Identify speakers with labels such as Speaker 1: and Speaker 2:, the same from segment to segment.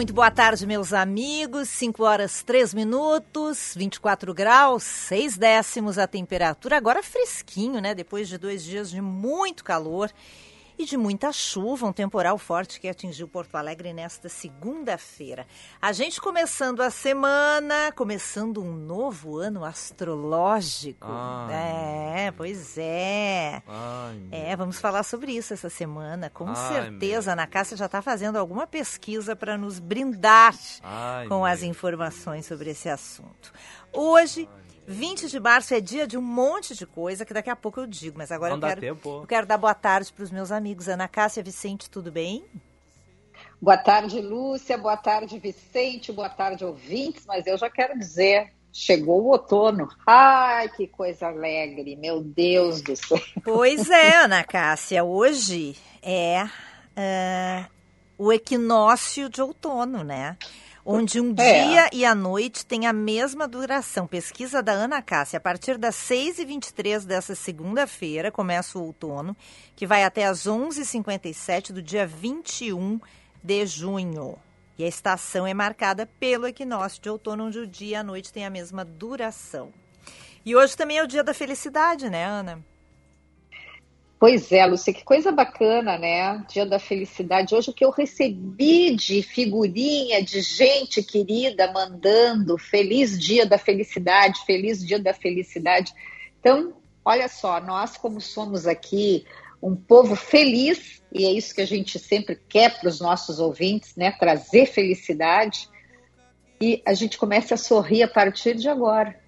Speaker 1: Muito boa tarde, meus amigos. 5 horas 3 minutos, 24 graus, 6 décimos a temperatura. Agora fresquinho, né? Depois de dois dias de muito calor e de muita chuva, um temporal forte que atingiu Porto Alegre nesta segunda-feira. A gente começando a semana, começando um novo ano astrológico.
Speaker 2: Ai.
Speaker 1: É, pois é.
Speaker 2: Ai, meu.
Speaker 1: É, vamos falar sobre isso essa semana. Com
Speaker 2: Ai,
Speaker 1: certeza, a Ana Cássia já está fazendo alguma pesquisa para nos brindar com as
Speaker 2: meu.
Speaker 1: informações sobre esse assunto. Hoje, 20 de março, é dia de um monte de coisa que daqui a pouco eu digo, mas agora eu quero,
Speaker 2: tempo.
Speaker 1: eu quero dar boa tarde para os meus amigos. Ana Cássia, Vicente, tudo bem?
Speaker 3: Boa tarde, Lúcia. Boa tarde, Vicente. Boa tarde, ouvintes. Mas eu já quero dizer, chegou o outono. Ai, que coisa alegre. Meu Deus do céu.
Speaker 1: Pois é, Ana Cássia, hoje é ah, o equinócio de outono, né? Onde um
Speaker 3: É.
Speaker 1: dia e a noite tem a mesma duração. Pesquisa da Ana Cássia. A partir das 6h23 dessa segunda-feira, começa o outono, que vai até as 11h57 do dia 21 de junho. E a estação é marcada pelo equinócio de outono, onde o dia e a noite têm a mesma duração. E hoje também é o dia da felicidade, né, Ana?
Speaker 3: Pois é, Lúcia, que coisa bacana, né? Dia da felicidade. Hoje o que eu recebi de figurinha de gente querida mandando feliz dia da felicidade, feliz dia da felicidade. Então, olha só, nós como somos aqui um povo feliz, e é isso que a gente sempre quer para os nossos ouvintes, né? Trazer felicidade. E a gente começa a sorrir a partir de agora.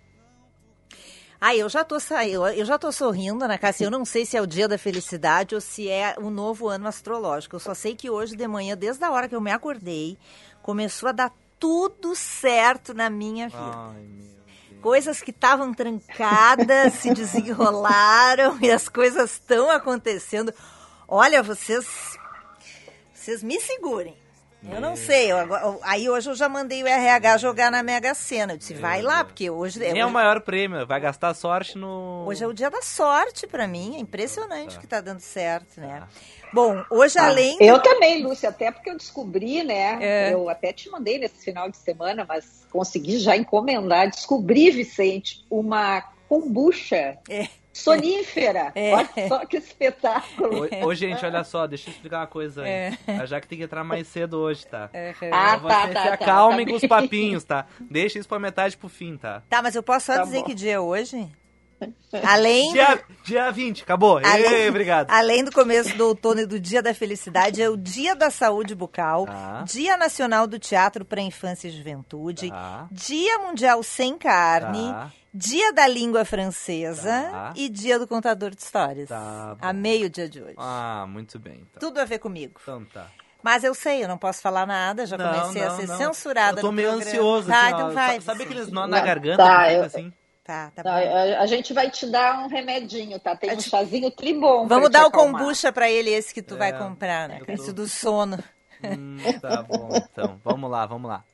Speaker 1: Ah, eu já tô saindo, eu já tô sorrindo, Ana Cássia. Eu não sei se é o dia da felicidade ou se é o novo ano astrológico. Eu só sei que hoje de manhã, desde a hora que eu me acordei, começou a dar tudo certo na minha vida.
Speaker 2: Ai, meu Deus.
Speaker 1: Coisas que estavam trancadas se desenrolaram e as coisas estão acontecendo. Olha, vocês vocês me segurem. Eu não sei. eu aí hoje eu já mandei o RH jogar na Mega Sena. Eu disse, vai lá, porque hoje,
Speaker 2: Nem é o
Speaker 1: hoje,
Speaker 2: maior prêmio, vai gastar sorte no.
Speaker 1: hoje é o dia da sorte pra mim. É impressionante
Speaker 2: Tá.
Speaker 1: que tá dando certo, né? Bom, hoje
Speaker 3: Ah,
Speaker 1: além...
Speaker 3: Eu também, Lúcia, até porque eu descobri, né?
Speaker 1: É.
Speaker 3: Eu até te mandei nesse final de semana, mas consegui já encomendar. Descobri, Vicente, uma kombucha
Speaker 1: É.
Speaker 3: sonífera.
Speaker 1: É.
Speaker 3: Olha só que espetáculo.
Speaker 2: Ô, ô, gente, olha só, deixa eu explicar uma coisa aí. A Jaque tem que entrar mais cedo hoje, tá?
Speaker 3: Ah,
Speaker 2: Então
Speaker 3: tá,
Speaker 2: Vocês
Speaker 3: tá,
Speaker 2: se
Speaker 3: tá,
Speaker 2: acalmem
Speaker 3: tá
Speaker 2: com os papinhos, tá? Deixa isso pra metade pro fim, tá?
Speaker 1: Tá, mas eu posso só
Speaker 3: Tá
Speaker 1: dizer
Speaker 3: bom.
Speaker 1: que dia é hoje? Além...
Speaker 2: Dia, dia 20, acabou.
Speaker 1: Além,
Speaker 2: Ei, obrigado.
Speaker 1: além do começo do outono e do Dia da Felicidade, é o Dia da Saúde Bucal,
Speaker 2: Tá.
Speaker 1: Dia Nacional do Teatro para Infância e Juventude,
Speaker 2: Tá.
Speaker 1: Dia Mundial Sem Carne,
Speaker 2: Tá.
Speaker 1: Dia da Língua Francesa
Speaker 2: Tá.
Speaker 1: e Dia do Contador de Histórias.
Speaker 2: Tá.
Speaker 1: Amei o dia de hoje.
Speaker 2: Ah, muito bem. Então,
Speaker 1: Tudo a ver comigo.
Speaker 2: então tá.
Speaker 1: Mas eu sei, eu não posso falar nada, já
Speaker 2: Não,
Speaker 1: comecei a
Speaker 2: não,
Speaker 1: ser
Speaker 2: não.
Speaker 1: censurada
Speaker 2: Eu tô meio
Speaker 1: programa.
Speaker 2: ansioso.
Speaker 1: Tá,
Speaker 2: assim,
Speaker 1: então vai.
Speaker 2: Sa- Sabe aqueles nó na garganta
Speaker 3: tá, eu-
Speaker 2: assim?
Speaker 1: Tá, tá
Speaker 3: Tá,
Speaker 1: bom.
Speaker 3: a, a gente vai te dar um remedinho, tá? Tem um chazinho tribom.
Speaker 1: Vamos dar o kombucha pra ele, esse que tu vai
Speaker 2: É,
Speaker 1: comprar, né?
Speaker 2: tô-
Speaker 1: Esse do sono.
Speaker 2: Hum, tá bom, então. Vamos lá, vamos lá.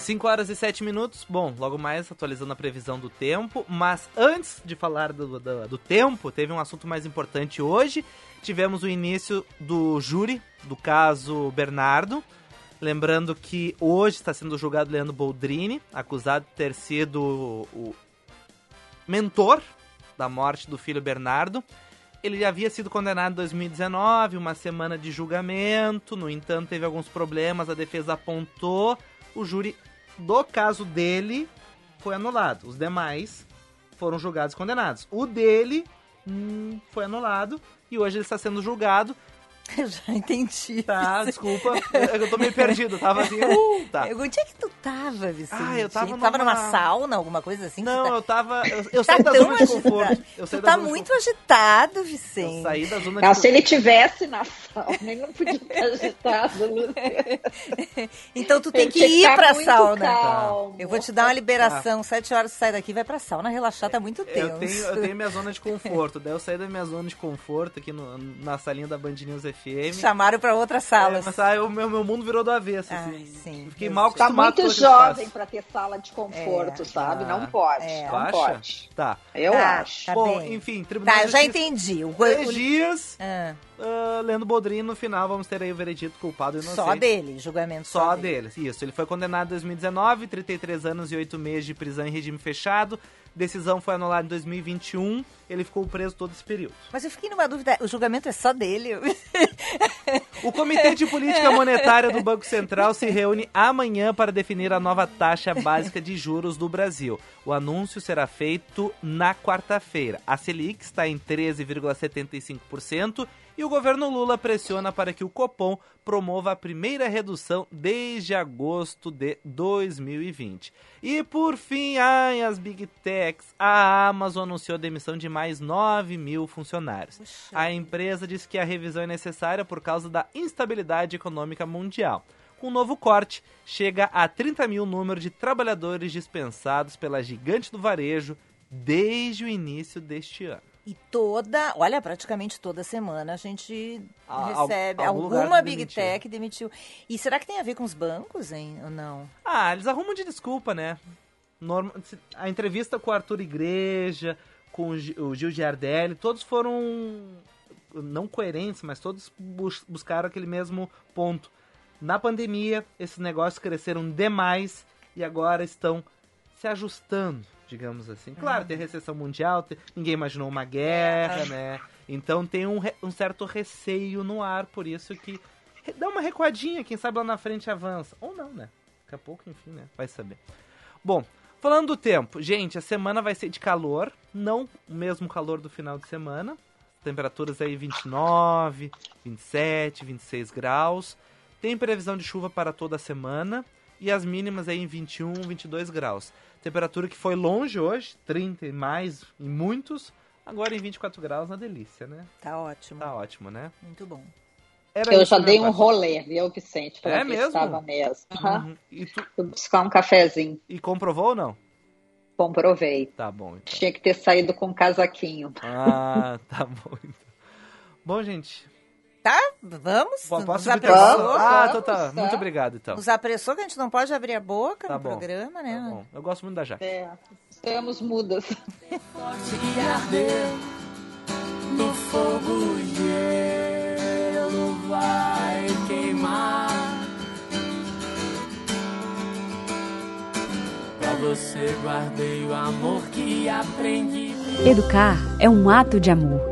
Speaker 2: Cinco horas e sete minutos. Bom, logo mais atualizando a previsão do tempo. Mas antes de falar do, do, do tempo, teve um assunto mais importante hoje. Tivemos o início do júri do caso Bernardo. Lembrando que hoje está sendo julgado Leandro Boldrini, acusado de ter sido o mentor da morte do filho Bernardo. Ele havia sido condenado em 2019, uma semana de julgamento, no entanto teve alguns problemas, a defesa apontou, o júri do caso dele foi anulado. Os demais foram julgados e condenados. O dele hum, foi anulado e hoje ele está sendo julgado
Speaker 4: já entendi.
Speaker 2: Tá, desculpa. Eu, tô meio perdido. Tava assim. Uh, tá.
Speaker 4: Eu- Onde é que tu tava, Vicente?
Speaker 2: Ah, eu tava
Speaker 4: Tava
Speaker 2: numa-
Speaker 4: numa sauna, alguma coisa assim?
Speaker 2: Não,
Speaker 4: tá...
Speaker 2: eu tava. Eu, eu
Speaker 4: tá
Speaker 2: saí da
Speaker 4: tão
Speaker 2: zona de
Speaker 4: agitado.
Speaker 2: conforto. Eu saí
Speaker 4: Tu tá
Speaker 2: de
Speaker 4: muito agitado,
Speaker 2: conforto. Eu
Speaker 4: Vicente.
Speaker 2: saí da zona de
Speaker 3: Não, se
Speaker 2: conforto.
Speaker 3: ele tivesse na sauna, ele não podia estar agitado.
Speaker 4: Então tu tem
Speaker 3: Ele
Speaker 4: que ir pra
Speaker 3: muito
Speaker 4: sauna.
Speaker 3: calmo.
Speaker 4: Eu vou te dar uma liberação, sete horas tu sai daqui, vai pra sauna, relaxar, tá muito tenso.
Speaker 2: Eu tenho, eu tenho minha zona de conforto. Daí eu saí da minha zona de conforto aqui no- na salinha da Band News FM.
Speaker 4: Chamaram pra outra sala.
Speaker 2: É, mas aí o meu, meu mundo virou do avesso.
Speaker 4: Ah,
Speaker 2: assim.
Speaker 4: sim.
Speaker 2: Fiquei mal.
Speaker 3: Tá
Speaker 2: acostumado com
Speaker 3: muito jovem pra ter sala de conforto,
Speaker 4: É,
Speaker 3: sabe?
Speaker 2: ah.
Speaker 3: Não pode,
Speaker 4: É.
Speaker 3: Não
Speaker 2: acha?
Speaker 3: pode.
Speaker 2: Tá.
Speaker 3: Eu
Speaker 4: Tá,
Speaker 3: acho.
Speaker 4: tá
Speaker 2: Bom,
Speaker 4: bem.
Speaker 2: enfim, Tribunal
Speaker 4: Tá,
Speaker 2: de
Speaker 4: eu já entendi. O,
Speaker 2: Três
Speaker 4: o-
Speaker 2: dias,
Speaker 4: Ah,
Speaker 2: ah, Leandro Bodrin, no final vamos ter aí o veredito culpado e inocente.
Speaker 4: só dele, julgamento só,
Speaker 2: Só
Speaker 4: dele.
Speaker 2: deles, isso. Ele foi condenado em 2019, 33 anos e 8 meses de prisão em regime fechado. Decisão foi anulada em 2021. Ele ficou preso todo esse período.
Speaker 4: Mas eu fiquei numa dúvida, o julgamento é só dele?
Speaker 2: O Comitê de Política Monetária do Banco Central se reúne amanhã para definir a nova taxa básica de juros do Brasil. O anúncio será feito na quarta-feira. A Selic está em 13,75% e o governo Lula pressiona para que o Copom promova a primeira redução desde agosto de 2020. E por fim, ai, as Big Techs, a Amazon anunciou a demissão de mais 9 mil funcionários. A empresa diz que a revisão é necessária por causa da instabilidade econômica mundial. Com o novo corte, chega a 30 mil o número de trabalhadores dispensados pela gigante do varejo desde o início deste ano.
Speaker 4: E toda, olha, praticamente toda semana a gente recebe alguma Big
Speaker 2: demitiu.
Speaker 4: Tech demitiu. E será que tem a ver com os bancos, hein? Ou não?
Speaker 2: Ah, eles arrumam de desculpa, né? Norma- A entrevista com o Arthur Igreja, com o Gil Giardelli, todos foram não coerentes, mas todos bus- buscaram aquele mesmo ponto. Na pandemia, esses negócios cresceram demais e agora estão se ajustando, digamos assim. Claro, tem recessão mundial, ninguém imaginou uma guerra, né? Então tem um, um certo receio no ar, por isso que dá uma recuadinha, quem sabe lá na frente avança. Ou não, né? Daqui a pouco, enfim, né? Vai saber. Bom, falando do tempo, gente, a semana vai ser de calor, não o mesmo calor do final de semana. Temperaturas aí 29, 27, 26 graus. Tem previsão de chuva para toda a semana e as mínimas aí em 21, 22 graus. Temperatura que foi longe hoje, 30 e mais em muitos, agora em 24 graus, uma delícia, né?
Speaker 4: Tá ótimo.
Speaker 2: Tá ótimo, né?
Speaker 4: Muito bom.
Speaker 2: Era
Speaker 3: Eu já
Speaker 2: da
Speaker 3: dei um rolê, viu, Vicente? Pra
Speaker 2: É mesmo?
Speaker 3: Estava mesmo.
Speaker 2: Uhum. E, tu,
Speaker 3: Fui buscar um cafezinho.
Speaker 2: e comprovou ou não?
Speaker 3: Comprovei.
Speaker 2: Tá bom, então.
Speaker 3: Tinha que ter saído com um casaquinho.
Speaker 2: Ah, tá bom, então. Bom, gente,
Speaker 4: Tá, vamos?
Speaker 2: po-
Speaker 4: Nos
Speaker 2: posso subir
Speaker 4: apressou?
Speaker 3: Vamos,
Speaker 2: Ah, então tá.
Speaker 3: tá.
Speaker 2: Muito obrigado, então.
Speaker 4: Nos apressou que a gente não pode abrir a boca
Speaker 2: Tá
Speaker 4: no
Speaker 2: bom.
Speaker 4: programa, né?
Speaker 2: Tá bom. Eu gosto muito da Jaque.
Speaker 3: É, estamos mudas.
Speaker 5: e arder no fogo gelo vai queimar pra você guardei o amor que aprendi
Speaker 6: Educar é um ato de amor.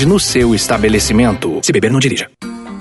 Speaker 7: no seu estabelecimento. Se beber, não dirija.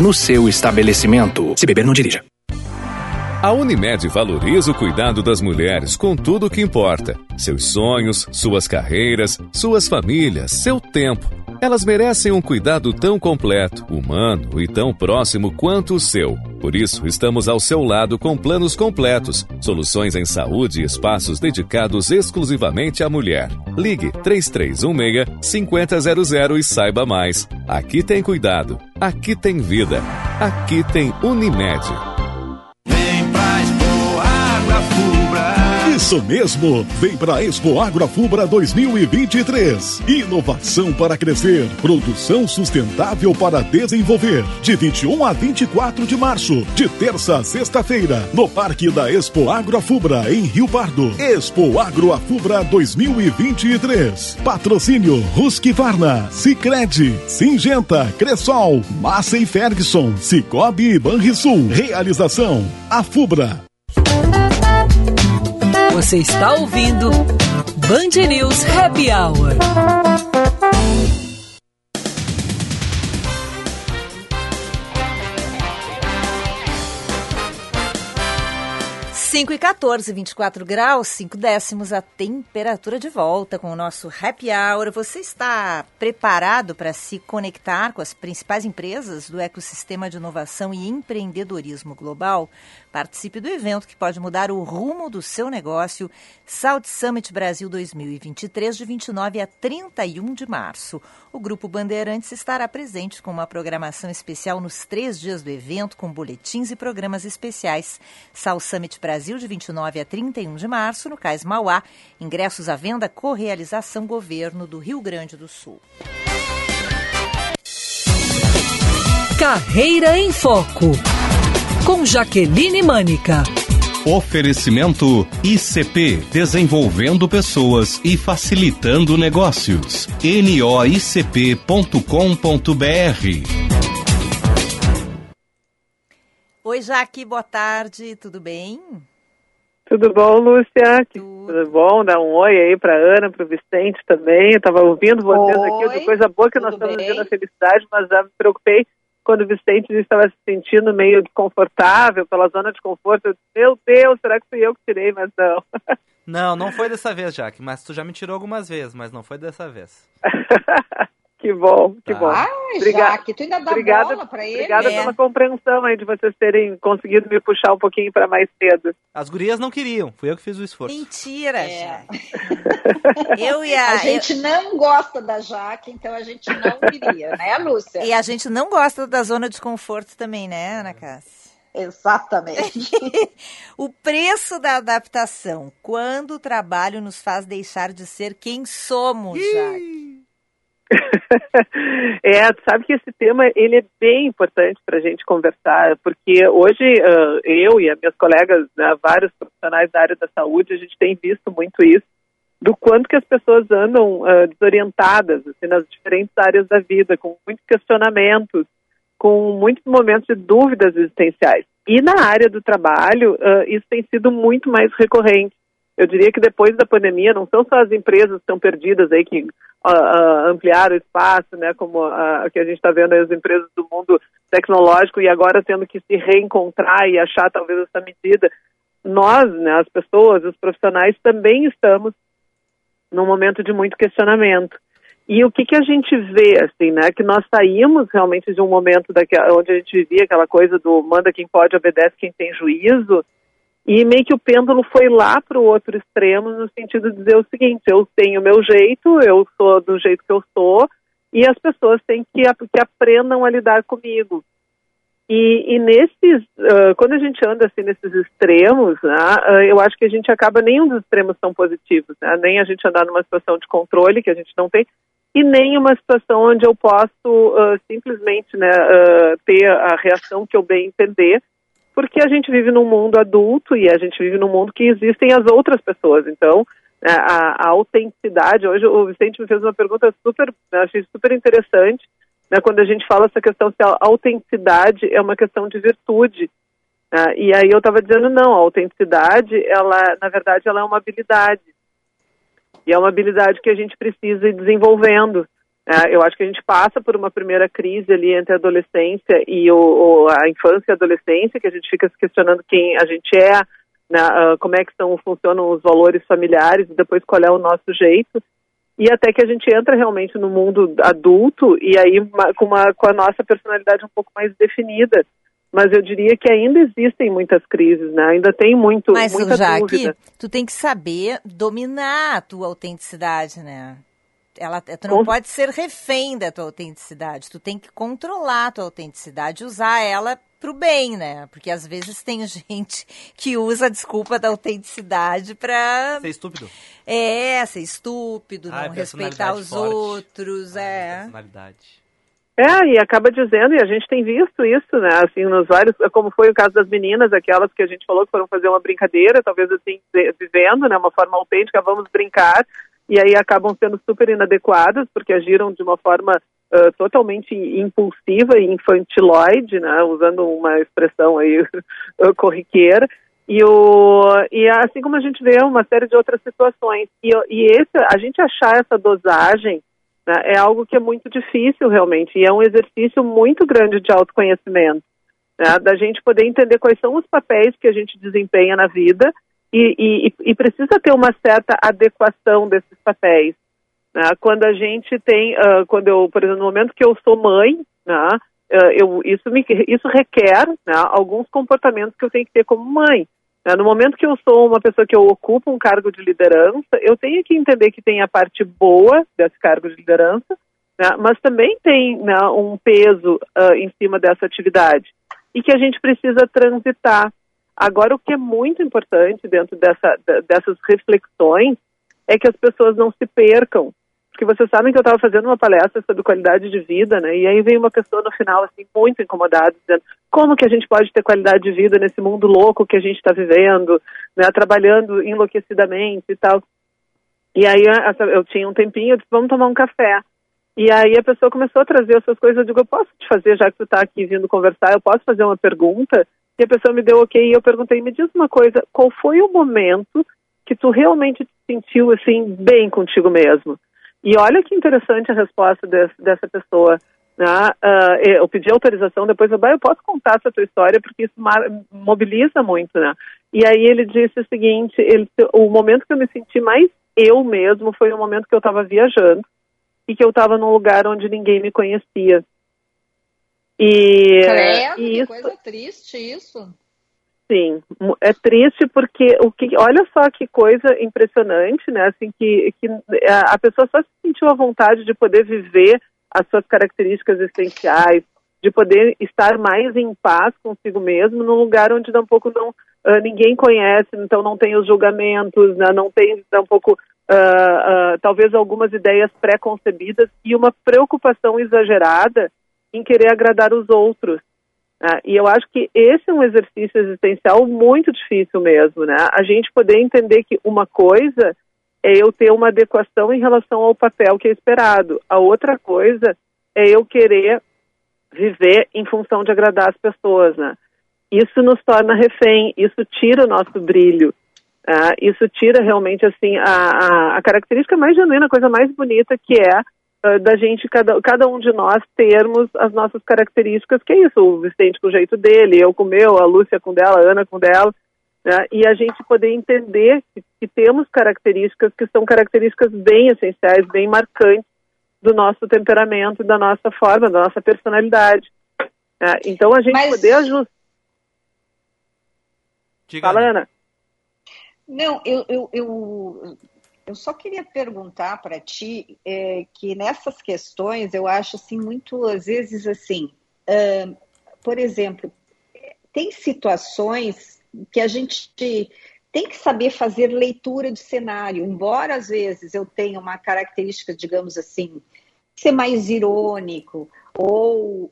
Speaker 7: no seu estabelecimento. Se beber, não dirija.
Speaker 8: A Unimed valoriza o cuidado das mulheres com tudo o que importa: seus sonhos, suas carreiras, suas famílias, seu tempo. Elas merecem um cuidado tão completo, humano e tão próximo quanto o seu. Por isso, estamos ao seu lado com planos completos, soluções em saúde e espaços dedicados exclusivamente à mulher. Ligue 3316-5000 e saiba mais. Aqui tem cuidado, aqui tem vida, aqui tem Unimed.
Speaker 9: Isso mesmo! Vem para a Expo Agroafubra 2023. Inovação para crescer, produção sustentável para desenvolver. De 21 a 24 de março, de terça a sexta-feira, no Parque da Expo Agroafubra, em Rio Pardo. Expo Agroafubra 2023. Patrocínio Husqvarna, Sicredi, Singenta, Cressol, Massa e Ferguson, Cicobi e Banrisul. Realização Afubra.
Speaker 10: Você está ouvindo Band News Happy Hour.
Speaker 1: Cinco e 14, 24 graus, 5 décimos a temperatura de volta com o nosso Happy Hour. Você está preparado para se conectar com as principais empresas do ecossistema de inovação e empreendedorismo global? Participe do evento que pode mudar o rumo do seu negócio. South Summit Brasil 2023, de 29 a 31 de março. O Grupo Bandeirantes estará presente com uma programação especial nos três dias do evento, com boletins e programas especiais. South Summit Brasil, de 29 a 31 de março, no Cais Mauá. Ingressos à venda, correalização Governo do Rio Grande do Sul.
Speaker 10: Carreira em Foco com Jaqueline Mânica.
Speaker 11: Oferecimento ICP Desenvolvendo Pessoas e Facilitando Negócios. noicp.com.br
Speaker 1: Oi, Jaque, boa tarde, tudo bem?
Speaker 12: Tudo bom, Lúcia? Tudo, Tudo bom? Dá um oi aí para Ana, para o Vicente também. Eu estava ouvindo vocês oi, aqui, coisa boa que nós estamos vendo a felicidade, mas já me preocupei quando o Vicente estava se sentindo meio desconfortável pela zona de conforto, eu disse, meu Deus, será que fui eu que tirei? Mas não.
Speaker 2: Não, não foi dessa vez, Jaque, mas tu já me tirou algumas vezes, mas não foi dessa vez.
Speaker 12: que bom, que
Speaker 3: tá.
Speaker 12: bom.
Speaker 3: Ai, Obrigada, Jaque, tu ainda dá obrigada, bola pra ele.
Speaker 12: Obrigada
Speaker 3: é.
Speaker 12: pela compreensão aí de vocês terem conseguido me puxar um pouquinho para mais cedo.
Speaker 2: As gurias não queriam, fui eu que fiz o esforço.
Speaker 1: Mentira,
Speaker 3: É.
Speaker 1: Eu e a...
Speaker 3: A gente não gosta da Jaque, então a gente não queria, né, Lúcia?
Speaker 1: E a gente não gosta da zona de conforto também, né, Ana Cássia?
Speaker 3: Exatamente.
Speaker 1: o preço da adaptação. Quando o trabalho nos faz deixar de ser quem somos, Jaque.
Speaker 12: é, sabe que esse tema ele é bem importante para a gente conversar, porque hoje uh, eu e as minhas colegas, né, vários profissionais da área da saúde, a gente tem visto muito isso, do quanto que as pessoas andam uh, desorientadas assim, nas diferentes áreas da vida, com muitos questionamentos, com muitos momentos de dúvidas existenciais. E na área do trabalho, uh, isso tem sido muito mais recorrente. Eu diria que depois da pandemia, não são só as empresas que estão perdidas aí, que ampliaram o espaço, né, como uh, que a gente está vendo as empresas do mundo tecnológico e agora tendo que se reencontrar e achar talvez essa medida. Nós, né, as pessoas, os profissionais, também estamos num momento de muito questionamento. E o que, que a gente vê, assim, né? Que nós saímos realmente de um momento daquela, onde a gente vivia aquela coisa do manda quem pode, obedece quem tem juízo, e meio que o pêndulo foi lá para o outro extremo, no sentido de dizer o seguinte: eu tenho o meu jeito, eu sou do jeito que eu sou, e as pessoas têm que, que aprendam a lidar comigo. E, e nesses, uh, quando a gente anda assim nesses extremos, né, uh, eu acho que a gente acaba nenhum dos extremos são positivos, né? nem a gente andar numa situação de controle que a gente não tem, e nem uma situação onde eu posso uh, simplesmente né, ter a reação que eu bem entender, porque a gente vive num mundo adulto e a gente vive num mundo que existem as outras pessoas. Então, né, a, a autenticidade, hoje o Vicente me fez uma pergunta super, achei super interessante, né, quando a gente fala essa questão se a autenticidade é uma questão de virtude. Né, e aí eu estava dizendo, não, a autenticidade, ela, na verdade, ela é uma habilidade. E é uma habilidade que a gente precisa ir desenvolvendo. É, eu acho que a gente passa por uma primeira crise ali entre a adolescência e o, a infância e a adolescência, que a gente fica se questionando quem a gente é, né, uh, como é que são, funcionam os valores familiares e depois qual é o nosso jeito e até que a gente entra realmente no mundo adulto e aí com, uma, com a nossa personalidade um pouco mais definida. Mas eu diria que ainda existem muitas crises, né? Ainda tem muito,
Speaker 4: Mas,
Speaker 12: muita
Speaker 4: Jaque,
Speaker 12: dúvida.
Speaker 4: tu tem que saber dominar a tua autenticidade, né? Ela, tu não com... pode ser refém da tua autenticidade. Tu tem que controlar a tua autenticidade, usar ela pro bem, né? Porque às vezes tem gente que usa a desculpa da autenticidade pra.
Speaker 2: Ser estúpido.
Speaker 4: É, ser estúpido, ah, não respeitar os forte. outros, ah, é.
Speaker 2: Personalidade.
Speaker 12: É, e acaba dizendo, e a gente tem visto isso, né, assim, nos vários, como foi o caso das meninas, aquelas que a gente falou que foram fazer uma brincadeira, talvez assim, vivendo, né, uma forma autêntica, vamos brincar, e aí acabam sendo super inadequadas, porque agiram de uma forma uh, totalmente impulsiva e infantiloide, né, usando uma expressão aí corriqueira, e, o, e assim como a gente vê uma série de outras situações. E, e esse, a gente achar essa dosagem né, é algo que é muito difícil realmente, e é um exercício muito grande de autoconhecimento, né, da gente poder entender quais são os papéis que a gente desempenha na vida e, e, e precisa ter uma certa adequação desses papéis. Né? Quando a gente tem, uh, quando eu, por exemplo, no momento que eu sou mãe, né, uh, eu, isso, me, isso requer né, alguns comportamentos que eu tenho que ter como mãe. Né? No momento que eu sou uma pessoa que eu ocupo um cargo de liderança, eu tenho que entender que tem a parte boa desse cargo de liderança, né, mas também tem né, um peso uh, em cima dessa atividade e que a gente precisa transitar. Agora, o que é muito importante dentro dessa, dessas reflexões é que as pessoas não se percam porque vocês sabem que eu estava fazendo uma palestra sobre qualidade de vida, né? E aí vem uma pessoa no final, assim, muito incomodada, dizendo como que a gente pode ter qualidade de vida nesse mundo louco que a gente está vivendo, né? Trabalhando enlouquecidamente e tal. E aí eu tinha um tempinho, eu disse, vamos tomar um café. E aí a pessoa começou a trazer as suas coisas, eu digo, eu posso te fazer, já que tu está aqui vindo conversar, eu posso fazer uma pergunta? E a pessoa me deu ok, e eu perguntei, me diz uma coisa, qual foi o momento que tu realmente te sentiu, assim, bem contigo mesmo? E olha que interessante a resposta desse, dessa pessoa. Né? Uh, eu pedi autorização, depois eu, eu posso contar essa tua história, porque isso mobiliza muito, né? E aí ele disse o seguinte, ele, o momento que eu me senti mais eu mesmo foi o momento que eu estava viajando e que eu estava num lugar onde ninguém me conhecia.
Speaker 3: E, Credo, e isso, que coisa triste isso.
Speaker 12: Sim, é triste porque o que, olha só que coisa impressionante, né? Assim que, que a pessoa só se sentiu à vontade de poder viver as suas características essenciais, de poder estar mais em paz consigo mesmo, num lugar onde tampouco não uh, ninguém conhece, então não tem os julgamentos, né? não tem tampouco uh, uh, talvez algumas ideias pré-concebidas e uma preocupação exagerada em querer agradar os outros. Ah, e eu acho que esse é um exercício existencial muito difícil mesmo, né? A gente poder entender que uma coisa é eu ter uma adequação em relação ao papel que é esperado, a outra coisa é eu querer viver em função de agradar as pessoas, né? Isso nos torna refém, isso tira o nosso brilho, uh, isso tira realmente assim a, a, a característica mais genuína, a coisa mais bonita que é ah, da gente, cada, cada um de nós, termos as nossas características, que é isso, o Vicente com o jeito dele, eu com o meu, a Lúcia com dela, a Ana com dela, né? e a gente poder entender que, que, temos características que são características bem essenciais, bem marcantes do nosso temperamento, da nossa forma, da nossa personalidade. É, então a gente
Speaker 3: Mas-
Speaker 12: poder ajustar. Fala, Ana.
Speaker 3: Não, eu, eu, eu, eu só queria perguntar para ti é, que nessas questões eu acho assim muito às vezes assim, ah, por exemplo, tem situações que a gente tem que saber fazer leitura de cenário, embora às vezes eu tenha uma característica, digamos assim, ser mais irônico ou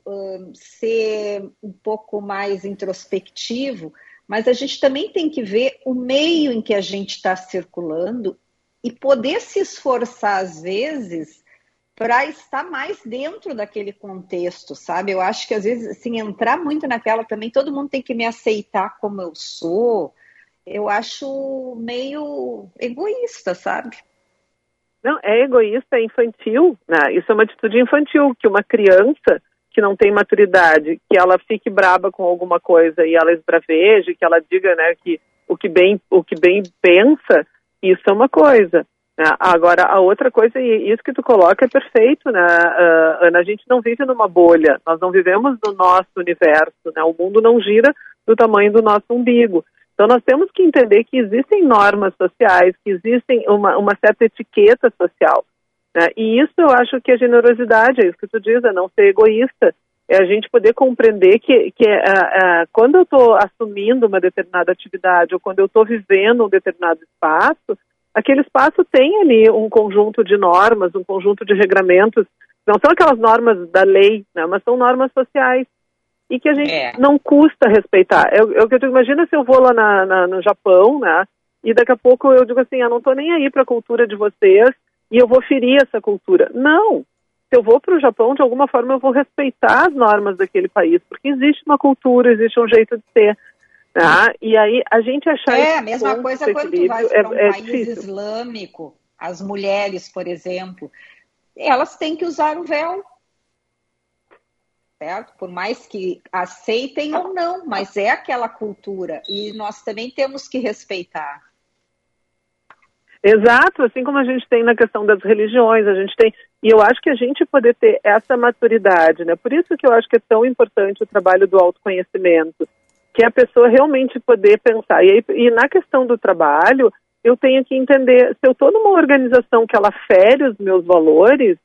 Speaker 3: ser um pouco mais introspectivo, mas a gente também tem que ver o meio em que a gente está circulando e poder se esforçar às vezes para estar mais dentro daquele contexto, sabe? Eu acho que às vezes assim entrar muito naquela também todo mundo tem que me aceitar como eu sou. Eu acho meio egoísta, sabe?
Speaker 12: Não, é egoísta, é infantil, né? Isso é uma atitude infantil, que uma criança que não tem maturidade, que ela fique braba com alguma coisa e ela esbraveje, que ela diga, né, que o que bem, o que bem pensa, isso é uma coisa. né? Agora, a outra coisa, e isso que tu coloca é perfeito, né, ah, Ana? A gente não vive numa bolha, nós não vivemos no nosso universo, né? O mundo não gira do tamanho do nosso umbigo. Então, nós temos que entender que existem normas sociais, que existem uma, uma certa etiqueta social. né? E isso eu acho que a generosidade, é isso que tu diz, é não ser egoísta, é a gente poder compreender que, que ah, ah, quando eu estou assumindo uma determinada atividade ou quando eu estou vivendo um determinado espaço, aquele espaço tem ali um conjunto de normas, um conjunto de regramentos, não são aquelas normas da lei, né, mas são normas sociais e que a gente
Speaker 3: É.
Speaker 12: não custa respeitar. É, o- é o que eu digo, imagina se eu vou lá na, na- no Japão, né, e daqui a pouco eu digo assim, eu não estou nem aí para a cultura de vocês e eu vou ferir essa cultura. Não! Se eu vou para o Japão, de alguma forma eu vou respeitar as normas daquele país, porque existe uma cultura, existe um jeito de ser. Tá? E aí a gente achar
Speaker 3: É, a mesma coisa quando tu vai para um
Speaker 12: é, é
Speaker 3: país
Speaker 12: difícil.
Speaker 3: islâmico, as mulheres, por exemplo, elas têm que usar o véu. Certo? Por mais que aceitem ou não, mas é aquela cultura e nós também temos que respeitar.
Speaker 12: Exato, assim como a gente tem na questão das religiões, a gente tem, e eu acho que a gente poder ter essa maturidade, né? Por isso que eu acho que é tão importante o trabalho do autoconhecimento, que a pessoa realmente poder pensar. E, aí, e na questão do trabalho, eu tenho que entender, se eu estou numa organização que ela fere os meus valores,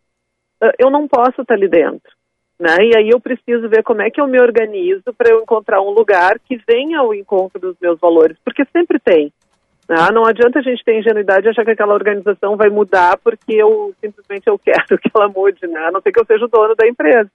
Speaker 12: ah, eu não posso estar ali dentro. Né? E aí eu preciso ver como é que eu me organizo para eu encontrar um lugar que venha ao encontro dos meus valores, porque sempre tem. Ah, não adianta a gente ter ingenuidade e achar que aquela organização vai mudar porque eu simplesmente eu quero que ela mude, né? a não ser que eu seja o dono da empresa.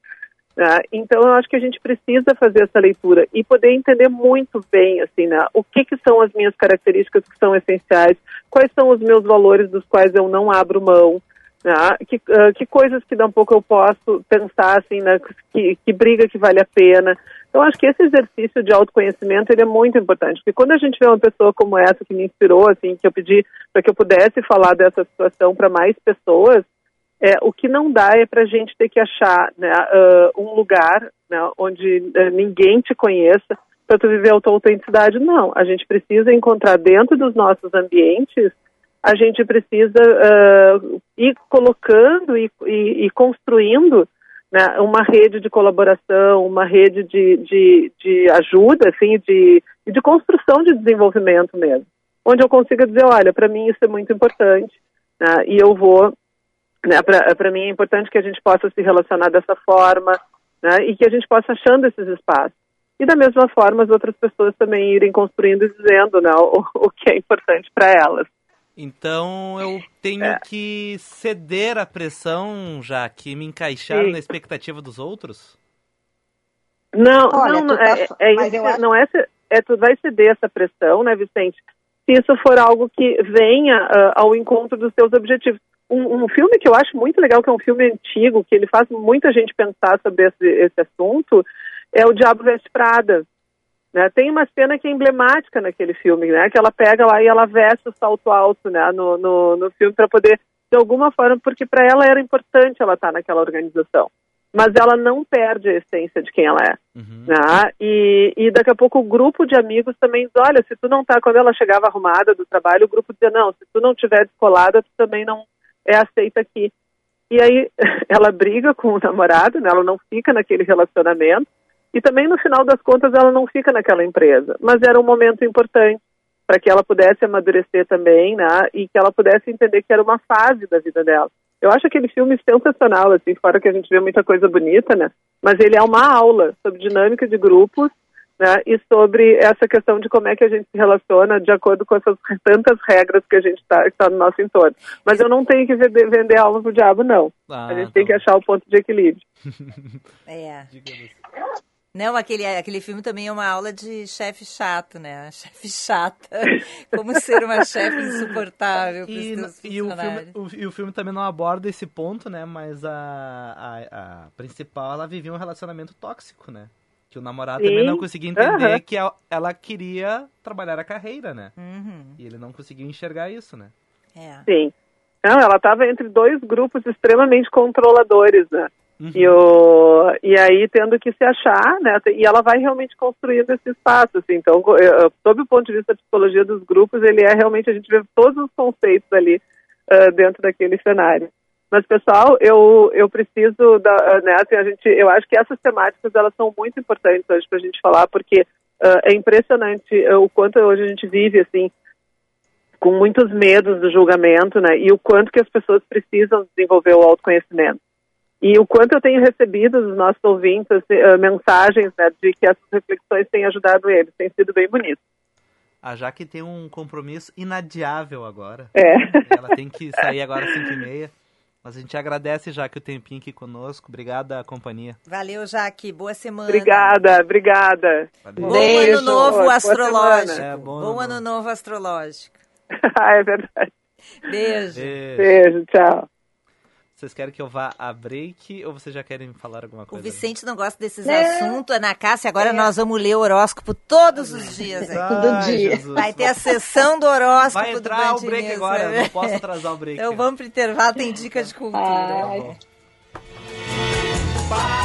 Speaker 12: né? Então eu acho que a gente precisa fazer essa leitura e poder entender muito bem assim, né? o que, que são as minhas características que são essenciais, quais são os meus valores dos quais eu não abro mão, né? que, ah, que coisas que dá um pouco eu posso pensar assim, né? que, que briga que vale a pena. Então, acho que esse exercício de autoconhecimento ele é muito importante, porque quando a gente vê uma pessoa como essa que me inspirou, assim, que eu pedi para que eu pudesse falar dessa situação para mais pessoas, é, o que não dá é para a gente ter que achar né, ah, um lugar né, onde eh, ninguém te conheça para tu viver a tua autenticidade. Não, a gente precisa encontrar dentro dos nossos ambientes, a gente precisa ah, ir colocando e, e- e construindo né, uma rede de colaboração, uma rede de, de, de ajuda, assim, de, de construção de desenvolvimento mesmo, onde eu consiga dizer, olha, para mim isso é muito importante, né, e eu vou, né, para mim é importante que a gente possa se relacionar dessa forma, né, e que a gente possa achando esses espaços. E da mesma forma as outras pessoas também irem construindo e dizendo né, o, o que é importante para elas.
Speaker 2: Então eu tenho
Speaker 12: É.
Speaker 2: que ceder à pressão, já que me encaixar
Speaker 12: Sim.
Speaker 2: na expectativa dos outros?
Speaker 12: Não,
Speaker 3: Olha,
Speaker 12: não,
Speaker 3: tá
Speaker 12: é, é isso,
Speaker 3: acho-
Speaker 12: não é, é tu vai ceder essa pressão, né, Vicente? Se isso for algo que venha ah, ao encontro dos seus objetivos. Um, um filme que eu acho muito legal, que é um filme antigo, que ele faz muita gente pensar sobre esse, esse assunto, é o Diabo Veste Prada. Né? Tem uma cena que é emblemática naquele filme, né? Que ela pega lá e ela veste o salto alto, né? No, no, no filme para poder, de alguma forma, porque para ela era importante ela estar naquela organização. Mas ela não perde a essência de quem ela é. Né? E, e daqui a pouco o grupo de amigos também diz, olha, se tu não tá, quando ela chegava arrumada do trabalho, o grupo dizia, não, se tu não tiver descolada, tu também não é aceita aqui. e aí ela briga com o namorado, né? ela não fica naquele relacionamento, e também no final das contas ela não fica naquela empresa, mas era um momento importante para que ela pudesse amadurecer também, né? E que ela pudesse entender que era uma fase da vida dela. Eu acho aquele filme sensacional, assim, fora que a gente vê muita coisa bonita, né? Mas ele é uma aula sobre dinâmica de grupos, né? E sobre essa questão de como é que a gente se relaciona de acordo com essas tantas regras que a gente está tá no nosso entorno. Mas eu não tenho que vender, vender alma pro diabo, não. Ah, a gente tá tem que achar o ponto de equilíbrio.
Speaker 4: é. Não, aquele, aquele filme também é uma aula de chefe chato, né? Chefe chata. Como ser uma chefe insuportável
Speaker 2: e, e o, filme, o, e o filme também não aborda esse ponto, né? Mas a, a, a principal, ela vivia um relacionamento tóxico, né? Que o namorado Sim. também não conseguia entender uhum. que ela, ela, queria trabalhar a carreira, né? Uhum. E ele não conseguia enxergar isso, né?
Speaker 12: É. Sim. Não, ela estava entre dois grupos extremamente controladores, né? Uhum. E, o, e aí tendo que se achar, né? E ela vai realmente construindo esse espaço, assim. Então, sob o ponto de vista da psicologia dos grupos, ele é realmente, a gente vê todos os conceitos ali uh, dentro daquele cenário. Mas, pessoal, eu, eu preciso, da, né, assim, a gente, eu acho que essas temáticas, elas são muito importantes hoje para a gente falar, porque uh, é impressionante o quanto hoje a gente vive, assim, com muitos medos do julgamento, né, e o quanto que as pessoas precisam desenvolver o autoconhecimento. E o quanto eu tenho recebido dos nossos ouvintes uh, mensagens né, de que essas reflexões têm ajudado eles, tem sido bem bonito.
Speaker 2: A Jaque tem um compromisso inadiável agora.
Speaker 12: É.
Speaker 2: Ela tem que sair agora às 5 e meia. Mas a gente agradece, Jaque, o tempinho aqui conosco. Obrigada a companhia.
Speaker 4: Valeu, Jaque. Boa semana.
Speaker 12: Obrigada, obrigada.
Speaker 4: Bom Beijo. ano novo astrológico. É, bom, bom ano novo astrológico.
Speaker 12: ah, é verdade.
Speaker 4: Beijo.
Speaker 12: Beijo, Beijo tchau.
Speaker 2: Vocês querem que eu vá a break ou vocês já querem falar alguma coisa?
Speaker 4: O Vicente não gosta desses é. assuntos, Ana Cássia. Agora é. nós vamos ler o horóscopo todos os dias.
Speaker 12: Ai, Todo dia. Jesus.
Speaker 4: Vai ter a sessão do horóscopo
Speaker 2: Vai entrar do o break agora, né? não posso atrasar o break.
Speaker 4: Então vamos pro intervalo, tem dica de cultura. Ai.
Speaker 13: Pela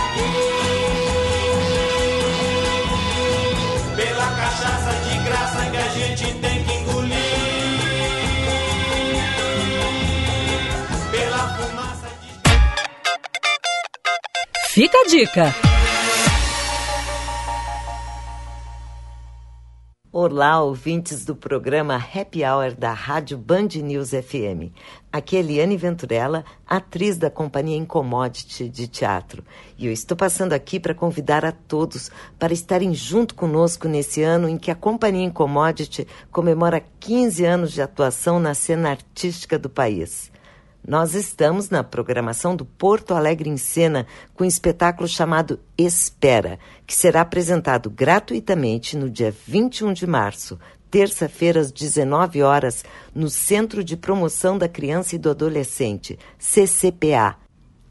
Speaker 1: Fica a dica.
Speaker 14: Olá, ouvintes do programa Happy Hour da Rádio Band News FM. Aqui é Eliane Venturella, atriz da companhia Incommodity de teatro. E eu estou passando aqui para convidar a todos para estarem junto conosco nesse ano em que a companhia Incommodity comemora 15 anos de atuação na cena artística do país. Nós estamos na programação do Porto Alegre em Cena com um espetáculo chamado Espera, que será apresentado gratuitamente no dia 21 de março, terça-feira às 19 horas, no Centro de Promoção da Criança e do Adolescente, CCPA,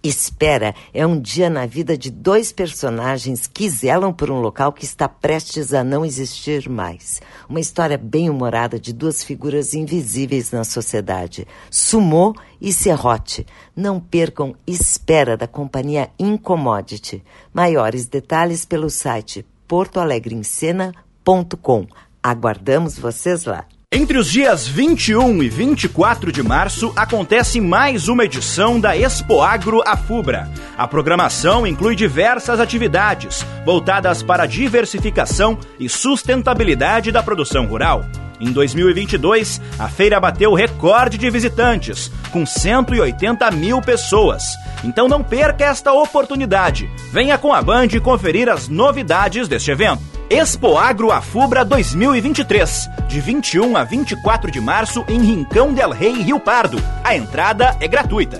Speaker 14: Espera é um dia na vida de dois personagens que zelam por um local que está prestes a não existir mais. Uma história bem humorada de duas figuras invisíveis na sociedade, Sumô e Serrote. Não percam Espera da companhia Incommodity. Maiores detalhes pelo site portoalegrencena.com. Aguardamos vocês lá.
Speaker 15: Entre os dias 21 e 24 de março acontece mais uma edição da Expo Agro Afubra. A programação inclui diversas atividades voltadas para a diversificação e sustentabilidade da produção rural. Em 2022, a feira bateu recorde de visitantes, com 180 mil pessoas. Então não perca esta oportunidade. Venha com a Band conferir as novidades deste evento. Expo Agro Afubra 2023, de 21 a 24 de março em Rincão del Rei, Rio Pardo. A entrada é gratuita.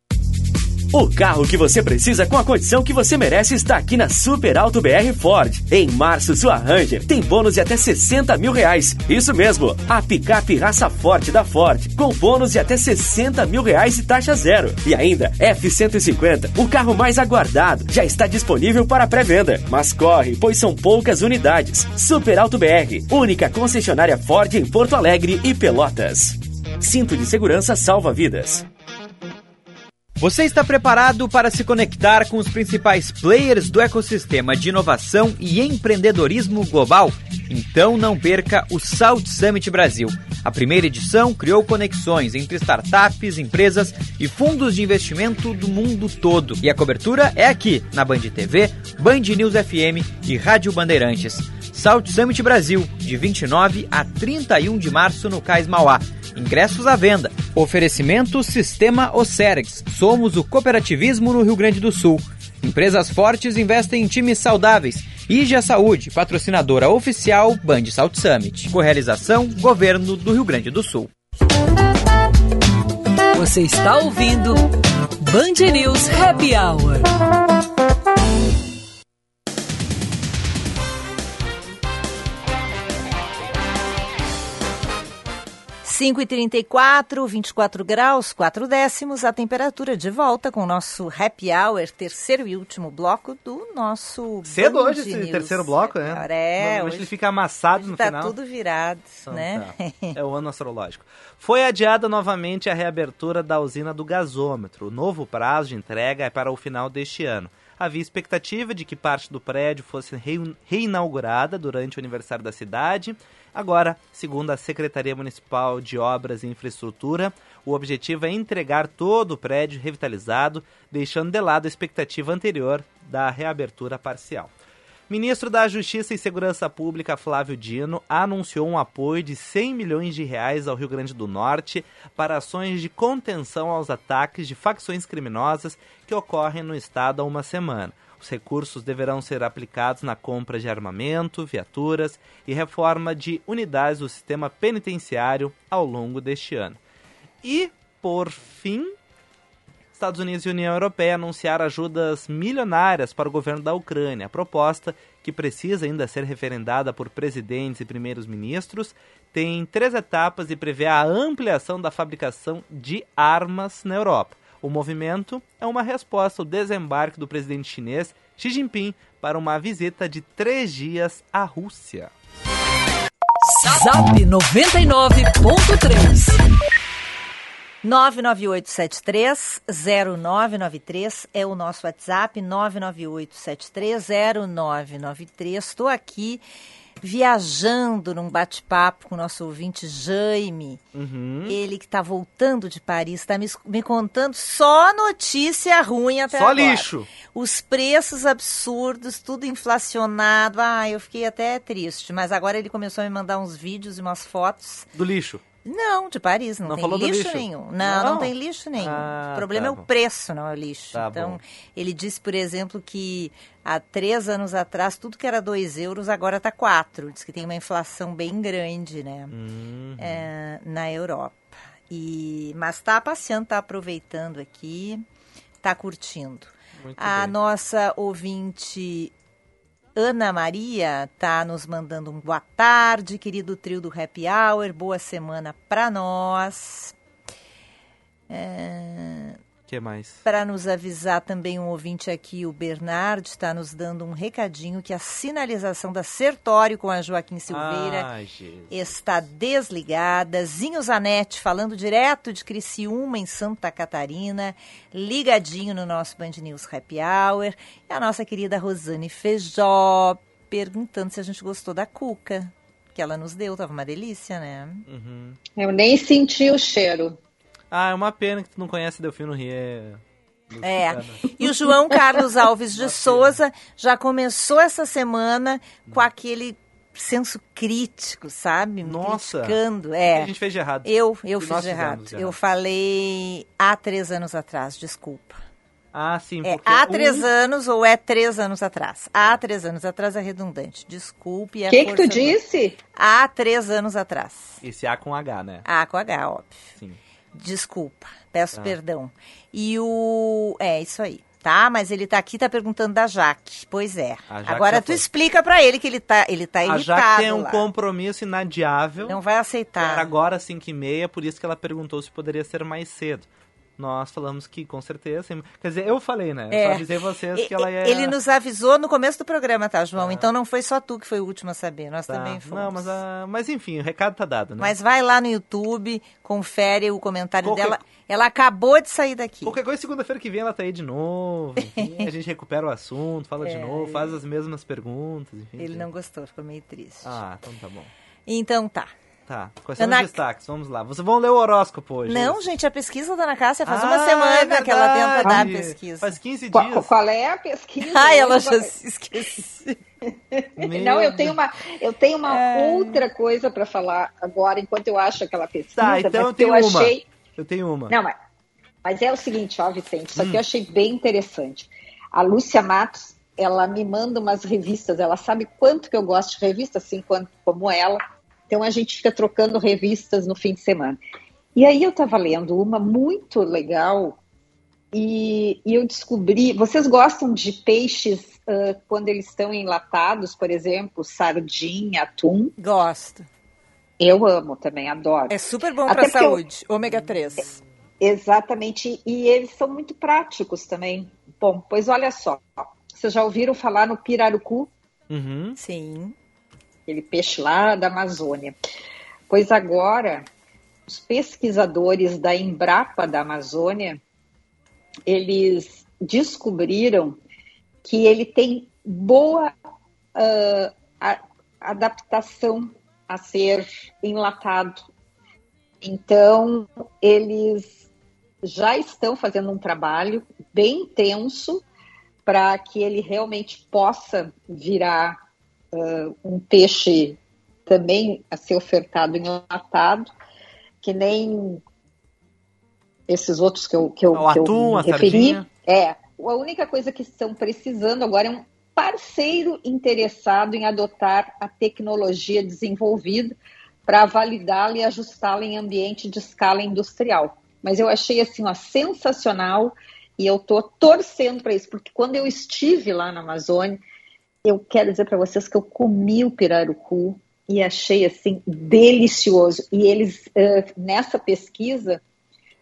Speaker 16: O carro que você precisa com a condição que você merece está aqui na Super Alto BR Ford. Em março, sua Ranger tem bônus de até 60 mil reais. Isso mesmo, a picape raça forte da Ford, com bônus de até 60 mil reais e taxa zero. E ainda, F-150, o carro mais aguardado, já está disponível para pré-venda. Mas corre, pois são poucas unidades. Super Alto BR, única concessionária Ford em Porto Alegre e Pelotas. Cinto de segurança salva vidas.
Speaker 17: Você está preparado para se conectar com os principais players do ecossistema de inovação e empreendedorismo global? Então não perca o Salt Summit Brasil. A primeira edição criou conexões entre startups, empresas e fundos de investimento do mundo todo. E a cobertura é aqui, na Band TV, Band News FM e Rádio Bandeirantes. Salt Summit Brasil, de 29 a 31 de março no Cais Mauá. Ingressos à venda. Oferecimento Sistema Ocergs. Somos o cooperativismo no Rio Grande do Sul. Empresas fortes investem em times saudáveis. IGA Saúde, patrocinadora oficial Band Salt Summit. Correalização Governo do Rio Grande do Sul.
Speaker 11: Você está ouvindo Band News Happy Hour. 5 e 34 24 graus, 4 décimos, a temperatura de volta com o nosso happy hour, terceiro e último bloco do nosso.
Speaker 2: Cedo
Speaker 11: Band
Speaker 2: hoje esse terceiro bloco, né?
Speaker 11: É,
Speaker 2: Normalmente
Speaker 11: hoje
Speaker 2: ele fica amassado no
Speaker 11: tá
Speaker 2: final.
Speaker 11: tudo virado,
Speaker 2: Então
Speaker 11: né?
Speaker 2: tá. É o ano astrológico. Foi adiada novamente a reabertura da usina do gasômetro. O novo prazo de entrega é para o final deste ano. Havia expectativa de que parte do prédio fosse rei- reinaugurada durante o aniversário da cidade. Agora, segundo a Secretaria Municipal de Obras e Infraestrutura, o objetivo é entregar todo o prédio revitalizado, deixando de lado a expectativa anterior da reabertura parcial. Ministro da Justiça e Segurança Pública Flávio Dino anunciou um apoio de 100 milhões de reais ao Rio Grande do Norte para ações de contenção aos ataques de facções criminosas que ocorrem no estado há uma semana. Os recursos deverão ser aplicados na compra de armamento, viaturas e reforma de unidades do sistema penitenciário ao longo deste ano. E, por fim, Estados Unidos e União Europeia anunciaram ajudas milionárias para o governo da Ucrânia. A proposta, que precisa ainda ser referendada por presidentes e primeiros ministros, tem três etapas e prevê a ampliação da fabricação de armas na Europa. O movimento é uma resposta ao desembarque do presidente chinês Xi Jinping para uma visita de três dias à Rússia.
Speaker 11: Zap 99.3
Speaker 1: 998730993 é o nosso WhatsApp, 998730993. Estou aqui viajando num bate-papo com o nosso ouvinte Jaime.
Speaker 2: Uhum.
Speaker 1: Ele que está voltando de Paris, está me, me contando só notícia ruim até
Speaker 2: Só
Speaker 1: agora.
Speaker 2: lixo.
Speaker 1: Os preços absurdos, tudo inflacionado. Ah, eu fiquei até triste. Mas agora ele começou a me mandar uns vídeos e umas fotos.
Speaker 2: Do lixo.
Speaker 1: Não, de Paris, não,
Speaker 2: Não
Speaker 1: tem lixo,
Speaker 2: lixo?
Speaker 1: nenhum. Não, não,
Speaker 2: Não?
Speaker 1: tem lixo nenhum.
Speaker 2: Ah,
Speaker 1: o problema
Speaker 2: tá
Speaker 1: é o preço, não é o lixo.
Speaker 2: Tá
Speaker 1: então,
Speaker 2: bom.
Speaker 1: ele disse, por exemplo, que há três anos atrás, tudo que era dois euros, agora está quatro. Diz que tem uma inflação bem grande, né?
Speaker 2: Uhum.
Speaker 1: É, na Europa. E, mas está passeando, está aproveitando aqui, está curtindo.
Speaker 2: Muito
Speaker 1: a
Speaker 2: bem.
Speaker 1: nossa ouvinte Ana Maria tá nos mandando um boa tarde, querido trio do Happy Hour, boa semana para nós. É,
Speaker 2: que mais?
Speaker 1: Para nos avisar também um ouvinte aqui, o Bernardo, está nos dando um recadinho que a sinalização da Sertório com a Joaquim Silveira
Speaker 2: Ai,
Speaker 1: está desligada. Zinho Zanetti falando direto de Criciúma, em Santa Catarina, ligadinho no nosso Band News Happy Hour. E a nossa querida Rosane Feijó perguntando se a gente gostou da cuca que ela nos deu. Tava uma delícia, né?
Speaker 2: Uhum.
Speaker 3: Eu nem senti o cheiro.
Speaker 2: Ah, é uma pena que tu não conhece Delfino Rie.
Speaker 1: É. E o João Carlos Alves de Souza já começou essa semana com aquele senso crítico, sabe?
Speaker 2: Nossa.
Speaker 1: Criticando.
Speaker 2: O
Speaker 1: É.
Speaker 2: que a gente fez de errado?
Speaker 1: Eu, eu
Speaker 2: Que
Speaker 1: fiz de errado.
Speaker 2: de
Speaker 1: Eu
Speaker 2: errado.
Speaker 1: falei há três anos atrás, desculpa.
Speaker 2: Ah, sim.
Speaker 1: É
Speaker 2: porque
Speaker 1: há
Speaker 2: um-
Speaker 1: três anos ou é três anos atrás? Há três anos atrás é redundante. Desculpe.
Speaker 3: O que, que tu disse?
Speaker 1: Há três anos atrás.
Speaker 2: Esse A com H, né?
Speaker 1: A com H, óbvio.
Speaker 2: Sim.
Speaker 1: Desculpa, peço
Speaker 2: Tá.
Speaker 1: perdão. E o. É, isso aí. Tá, mas ele tá aqui, tá perguntando da Jaque. Pois é.
Speaker 2: A Jaque
Speaker 1: Agora tu
Speaker 2: foi.
Speaker 1: explica pra ele que ele tá, ele tá
Speaker 2: A
Speaker 1: irritado
Speaker 2: Jaque tem um
Speaker 1: lá.
Speaker 2: compromisso inadiável.
Speaker 1: Não vai aceitar.
Speaker 2: Era agora às 5 e meia, por isso que ela perguntou se poderia ser mais cedo. Nós falamos que com certeza. Quer dizer, eu falei, né? Eu
Speaker 1: É.
Speaker 2: só avisei vocês
Speaker 1: E-
Speaker 2: que ela ia.
Speaker 1: Ele nos avisou no começo do programa, tá, João? Então não foi só tu que foi o último a saber, nós
Speaker 2: Tá.
Speaker 1: também fomos.
Speaker 2: Não, mas, ah, mas enfim, o recado tá dado, né?
Speaker 1: Mas vai lá no YouTube, confere o comentário
Speaker 2: Qualquer-
Speaker 1: dela. Ela acabou de sair daqui.
Speaker 2: Qualquer coisa, segunda-feira que vem ela tá aí de novo. Enfim, a gente recupera o assunto, fala de
Speaker 1: É,
Speaker 2: novo,
Speaker 1: é.
Speaker 2: faz as mesmas perguntas. Enfim,
Speaker 1: Ele não gostou, ficou meio triste.
Speaker 2: Ah, então tá bom.
Speaker 1: Então tá.
Speaker 2: Tá. Quais são
Speaker 1: Ana-
Speaker 2: os destaques? Vamos lá. Vocês vão ler o horóscopo hoje.
Speaker 1: Não,
Speaker 2: é
Speaker 1: gente, a pesquisa da Ana Cássia faz
Speaker 2: Ah,
Speaker 1: uma semana
Speaker 2: é
Speaker 1: que ela tenta dar a pesquisa.
Speaker 2: Faz 15
Speaker 3: Qual,
Speaker 2: dias.
Speaker 3: qual é a pesquisa?
Speaker 1: Ai, ela
Speaker 3: Eu
Speaker 1: já se esqueceu.
Speaker 3: Não, eu tenho uma, eu tenho uma
Speaker 1: É.
Speaker 3: outra coisa para falar agora, enquanto eu acho aquela pesquisa.
Speaker 2: Tá, então eu tenho
Speaker 3: eu
Speaker 2: uma.
Speaker 3: achei.
Speaker 2: Eu tenho uma.
Speaker 3: Não, mas, mas é o seguinte, ó, Vicente, isso aqui
Speaker 2: Hum.
Speaker 3: eu achei bem interessante. A Lúcia Matos, ela me manda umas revistas, ela sabe quanto que eu gosto de revista, assim quanto, como ela. Então a gente fica trocando revistas no fim de semana. E aí eu estava lendo uma muito legal e, e eu descobri. Vocês gostam de peixes ah, quando eles estão enlatados, por exemplo, sardinha, atum?
Speaker 1: Gosto.
Speaker 3: Eu amo também, adoro.
Speaker 1: É super bom
Speaker 3: Até
Speaker 1: pra
Speaker 3: porque eu-
Speaker 1: saúde. Ômega 3.
Speaker 3: Exatamente, e eles são muito práticos também. Bom, pois olha só, vocês já ouviram falar no pirarucu,
Speaker 2: Uhum.
Speaker 1: Sim.
Speaker 3: Aquele peixe lá da Amazônia? Pois agora, os pesquisadores da Embrapa da Amazônia, eles descobriram que ele tem boa ah, a- adaptação a ser enlatado. Então, eles já estão fazendo um trabalho bem intenso para que ele realmente possa virar ah, um peixe também a ser ofertado enlatado, que nem esses outros que eu, que eu,
Speaker 2: O
Speaker 3: que eu
Speaker 2: atum,
Speaker 3: me
Speaker 2: a
Speaker 3: referi.
Speaker 2: sardinha.
Speaker 3: É, a única coisa que estão precisando agora é um parceiro interessado em adotar a tecnologia desenvolvida para validá-la e ajustá-la em ambiente de escala industrial. Mas eu achei assim, ó, sensacional e eu estou torcendo para isso, porque quando eu estive lá na Amazônia, eu quero dizer para vocês que eu comi o pirarucu e achei assim delicioso. E eles nessa pesquisa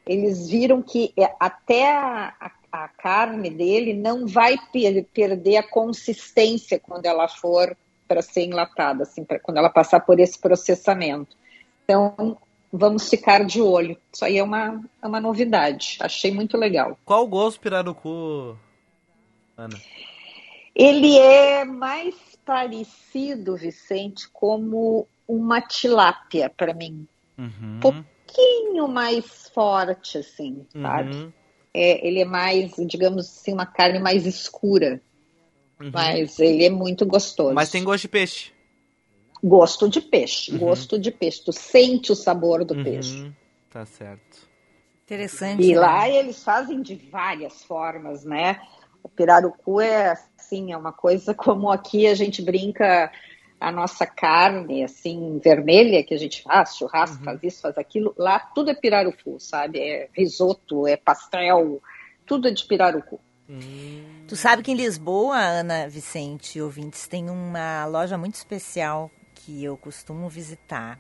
Speaker 3: eles viram que eh, até a, a- carne dele não vai per- perder a consistência quando ela for para ser enlatada, assim, pra- quando ela passar por esse processamento. Então, vamos ficar de olho. Isso aí é uma, é uma novidade. Achei muito legal.
Speaker 2: Qual o gosto pirarucu, Ana?
Speaker 3: Ele é mais parecido, Vicente, como uma tilápia para mim.
Speaker 2: Uhum.
Speaker 3: pouquinho mais forte, assim, sabe?
Speaker 2: Uhum.
Speaker 3: É, ele é mais, digamos assim, uma carne mais escura.
Speaker 2: Uhum.
Speaker 3: Mas ele é muito gostoso.
Speaker 2: Mas tem gosto de peixe.
Speaker 3: Gosto de peixe,
Speaker 2: Uhum.
Speaker 3: gosto de peixe. Tu sente o sabor do
Speaker 2: Uhum.
Speaker 3: peixe.
Speaker 2: Tá certo.
Speaker 1: Interessante.
Speaker 3: E
Speaker 1: né?
Speaker 3: lá eles fazem de várias formas, né? O pirarucu é assim, é uma coisa como aqui a gente brinca a nossa carne, assim, vermelha, que a gente faz, churrasco, faz isso, faz aquilo. Lá tudo é pirarucu, sabe? É risoto, é pastel, tudo é de pirarucu.
Speaker 1: Tu sabe que em Lisboa, Ana Vicente e ouvintes, tem uma loja muito especial que eu costumo visitar.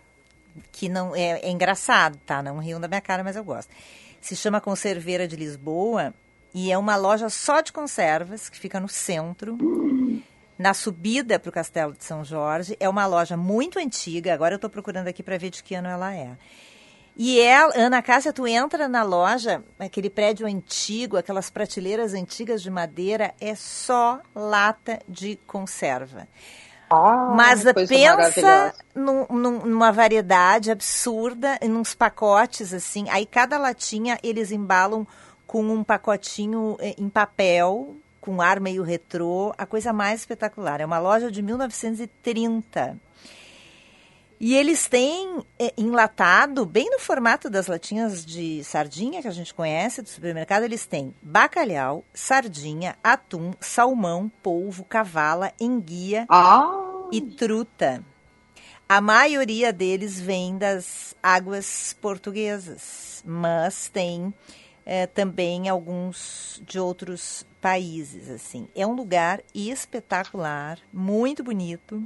Speaker 1: Que não é, é engraçado, tá? Não riam da minha cara, mas eu gosto. Se chama Conserveira de Lisboa e é uma loja só de conservas que fica no centro. Na subida para o Castelo de São Jorge, é uma loja muito antiga. Agora eu estou procurando aqui para ver de que ano ela é. E ela, Ana Cássia, tu entra na loja, aquele prédio antigo, aquelas prateleiras antigas de madeira, é só lata de conserva.
Speaker 3: Ah,
Speaker 1: Mas pensa num, num, numa variedade absurda, em uns pacotes assim. Aí cada latinha eles embalam com um pacotinho eh, em papel, com ar meio retrô, a coisa mais espetacular. É uma loja de 1930. E eles têm é, enlatado, bem no formato das latinhas de sardinha que a gente conhece do supermercado, eles têm bacalhau, sardinha, atum, salmão, polvo, cavala, enguia
Speaker 3: ah.
Speaker 1: e truta. A maioria deles vem das águas portuguesas, mas tem é, também alguns de outros países. assim. É um lugar espetacular, muito bonito.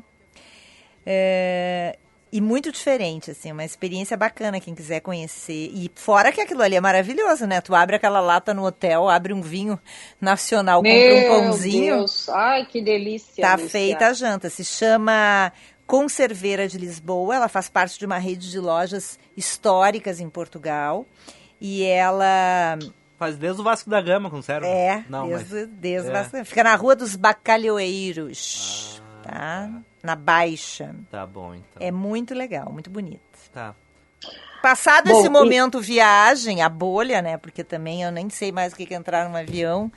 Speaker 1: É, e muito diferente, assim, uma experiência bacana, quem quiser conhecer. E fora que aquilo ali é maravilhoso, né? Tu abre aquela lata no hotel, abre um vinho nacional,
Speaker 3: Meu
Speaker 1: compra um pãozinho.
Speaker 3: Deus. Ai, que delícia.
Speaker 1: Tá
Speaker 3: Lúcia.
Speaker 1: feita a janta. Se chama Conserveira de Lisboa. Ela faz parte de uma rede de lojas históricas em Portugal. E ela
Speaker 2: Faz desde o Vasco da Gama, conserva?
Speaker 1: é,
Speaker 2: Não,
Speaker 1: desde,
Speaker 2: mas...
Speaker 1: desde
Speaker 2: é.
Speaker 1: bastante. Fica na Rua dos Bacalhoeiros, tá? Na Baixa.
Speaker 2: Tá bom, então.
Speaker 1: É muito legal, muito bonito.
Speaker 2: Tá.
Speaker 1: Passado
Speaker 3: Bom,
Speaker 1: esse
Speaker 3: e-
Speaker 1: momento viagem, a bolha, né? Porque também eu nem sei mais o que que é entrar num avião.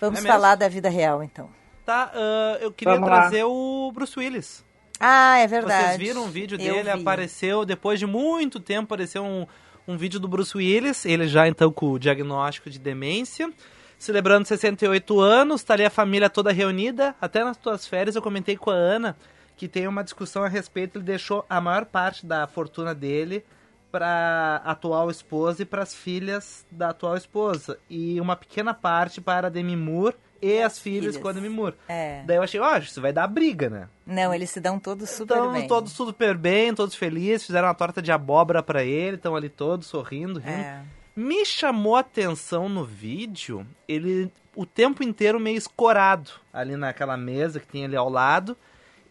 Speaker 1: Vamos
Speaker 2: É
Speaker 1: falar da vida real, então.
Speaker 2: Tá, ah, eu queria
Speaker 3: Vamos lá.
Speaker 2: trazer o Bruce Willis.
Speaker 1: Ah, é verdade.
Speaker 2: Vocês viram um vídeo dele?
Speaker 1: vi.
Speaker 2: Apareceu, depois de muito tempo, apareceu um, um vídeo do Bruce Willis, ele já então com o diagnóstico de demência, celebrando 68 anos, tá ali a família toda reunida. Até nas tuas férias eu comentei com a Ana que tem uma discussão a respeito, ele deixou a maior parte da fortuna dele para atual esposa e para as filhas da atual esposa e uma pequena parte para Demi Moore e as, filhas,
Speaker 1: filhas.
Speaker 2: a Demi Moore.
Speaker 1: É.
Speaker 2: Daí eu achei, ó, isso vai dar briga, né?
Speaker 1: Não, eles se dão todos super
Speaker 2: Estão
Speaker 1: bem.
Speaker 2: todos super bem, todos felizes, fizeram uma torta de abóbora pra ele, estão ali todos sorrindo, rindo.
Speaker 1: É.
Speaker 2: Me chamou a atenção no vídeo, ele o tempo inteiro meio escorado ali naquela mesa que tem ali ao lado.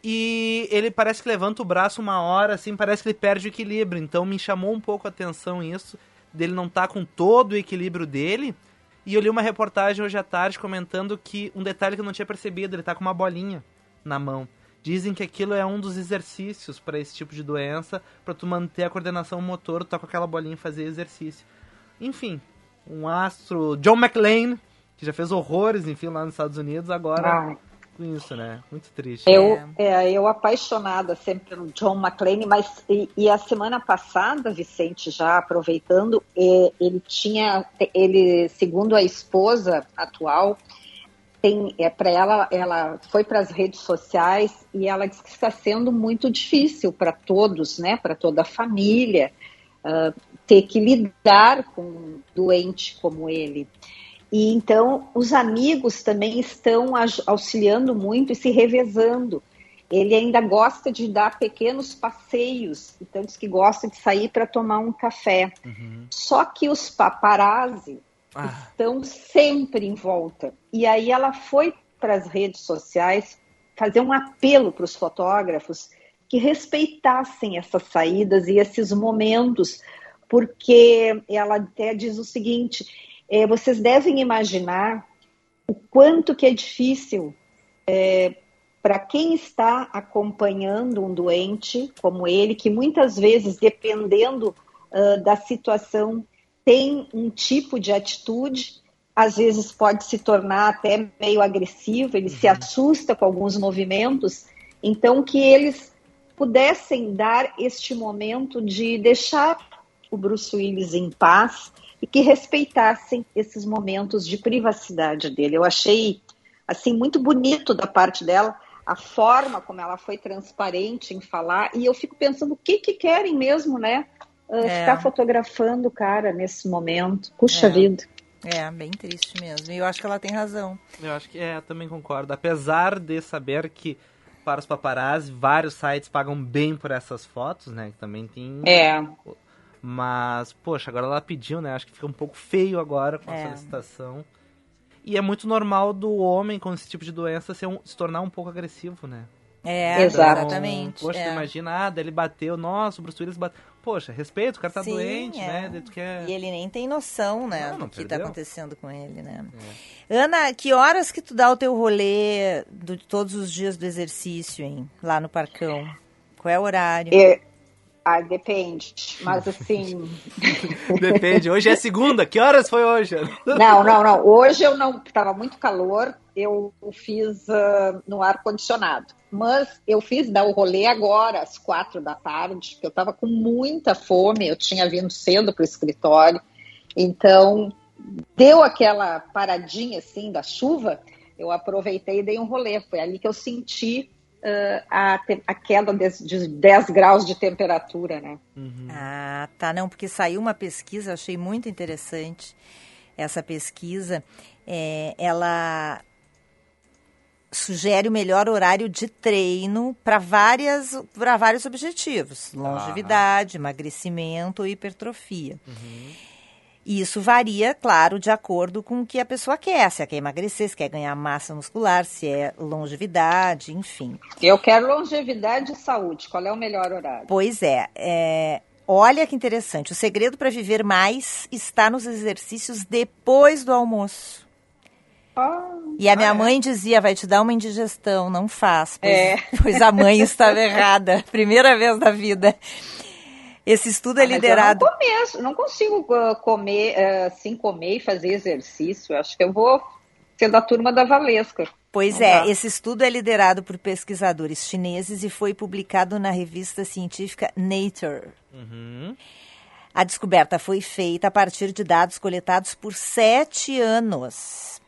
Speaker 2: E ele parece que levanta o braço uma hora, assim, parece que ele perde o equilíbrio. Então me chamou um pouco a atenção isso, dele não estar com todo o equilíbrio dele. E eu li uma reportagem hoje à tarde comentando que um detalhe que eu não tinha percebido, ele tá com uma bolinha na mão. Dizem que aquilo é um dos exercícios para esse tipo de doença, para tu manter a coordenação motor, tu tá com aquela bolinha e fazer exercício. Enfim, um astro, John McClane, que já fez horrores, enfim, lá nos Estados Unidos, agora. Com isso, né? Muito triste.
Speaker 3: Eu, é, eu apaixonada sempre pelo John McClane, mas e, e a semana passada, Vicente, já aproveitando, ele tinha, ele, segundo a esposa atual, tem é, para ela, ela foi para as redes sociais e ela disse que está sendo muito difícil para todos, né, para toda a família, ah, ter que lidar com um doente como ele. E então os amigos também estão auxiliando muito e se revezando. Ele ainda gosta de dar pequenos passeios, então diz que gosta de sair para tomar um café. Só que os paparazzi
Speaker 2: Ah,
Speaker 3: estão sempre em volta. E aí ela foi para as redes sociais fazer um apelo para os fotógrafos que respeitassem essas saídas e esses momentos, porque ela até diz o seguinte: eh, vocês devem imaginar o quanto que é difícil para quem está acompanhando um doente como ele, que muitas vezes, dependendo ah, da situação, tem um tipo de atitude, às vezes pode se tornar até meio agressivo, ele se assusta com alguns movimentos, então que eles pudessem dar este momento de deixar o Bruce Willis em paz e que respeitassem esses momentos de privacidade dele. Eu achei assim muito bonito da parte dela a forma como ela foi transparente em falar e eu fico pensando o que que querem mesmo, né? Uh,
Speaker 1: É.
Speaker 3: Ficar fotografando o cara nesse momento. Puxa
Speaker 1: É.
Speaker 3: vida.
Speaker 1: É, bem triste mesmo. E eu acho que ela tem razão.
Speaker 2: eu acho que é, eu também concordo. Apesar de saber que para os paparazzi, vários sites pagam bem por essas fotos, né? Que também tem
Speaker 3: É.
Speaker 2: Mas, poxa, agora ela pediu, né? Acho que fica um pouco feio agora com
Speaker 1: É.
Speaker 2: a solicitação. E é muito normal do homem com esse tipo de doença ser um- se tornar um pouco agressivo, né?
Speaker 1: É,
Speaker 3: Exato.
Speaker 1: exatamente.
Speaker 2: Poxa,
Speaker 1: é.
Speaker 2: tu imagina, ah, daí ele bateu, nossa, o Bruce Willis bateu. Poxa, respeito, o cara tá
Speaker 1: Sim,
Speaker 2: doente,
Speaker 1: é.
Speaker 2: né? Quer...
Speaker 1: E ele nem tem noção, né,
Speaker 2: Não, não
Speaker 1: do que está
Speaker 2: perdeu.
Speaker 1: acontecendo com ele, né? Ana, que horas que tu dá o teu rolê de todos os dias do exercício, hein? Lá no Parcão? Qual é o horário?
Speaker 3: É, ah, depende. Mas assim.
Speaker 2: Depende, hoje é segunda, que horas foi hoje?
Speaker 3: Não, não, não. Hoje eu não. Estava muito calor, eu fiz ah, no ar-condicionado. Mas eu fiz dar o rolê agora, às quatro da tarde, porque eu estava com muita fome, eu tinha vindo cedo para o escritório. Então, deu aquela paradinha assim da chuva, eu aproveitei e dei um rolê. Foi ali que eu senti ah, a, a queda de, de 10 graus de temperatura, né?
Speaker 1: Ah, tá. Não, porque saiu uma pesquisa, eu achei muito interessante essa pesquisa. É, ela sugere o melhor horário de treino para várias para vários objetivos: longevidade, emagrecimento e hipertrofia. E isso varia, claro, de acordo com o que a pessoa quer. Se ela quer emagrecer, se quer ganhar massa muscular, se é longevidade, enfim.
Speaker 3: Eu quero longevidade e saúde. Qual é o melhor horário?
Speaker 1: Pois é, é, olha que interessante. O segredo para viver mais está nos exercícios depois do almoço. E a minha mãe dizia, vai te dar uma indigestão, não faz. Pois,
Speaker 3: É.
Speaker 1: pois a mãe estava errada. Primeira vez da vida. Esse estudo é
Speaker 3: Ah, mas
Speaker 1: liderado.
Speaker 3: Eu não, começo, não consigo ah, comer, assim, comer e fazer exercício. Acho que eu vou ser da turma da Valesca.
Speaker 1: Pois
Speaker 3: Não
Speaker 1: é,
Speaker 3: dá.
Speaker 1: esse estudo é liderado por pesquisadores chineses e foi publicado na revista científica Nature.
Speaker 2: Uhum.
Speaker 1: A descoberta foi feita a partir de dados coletados por sete anos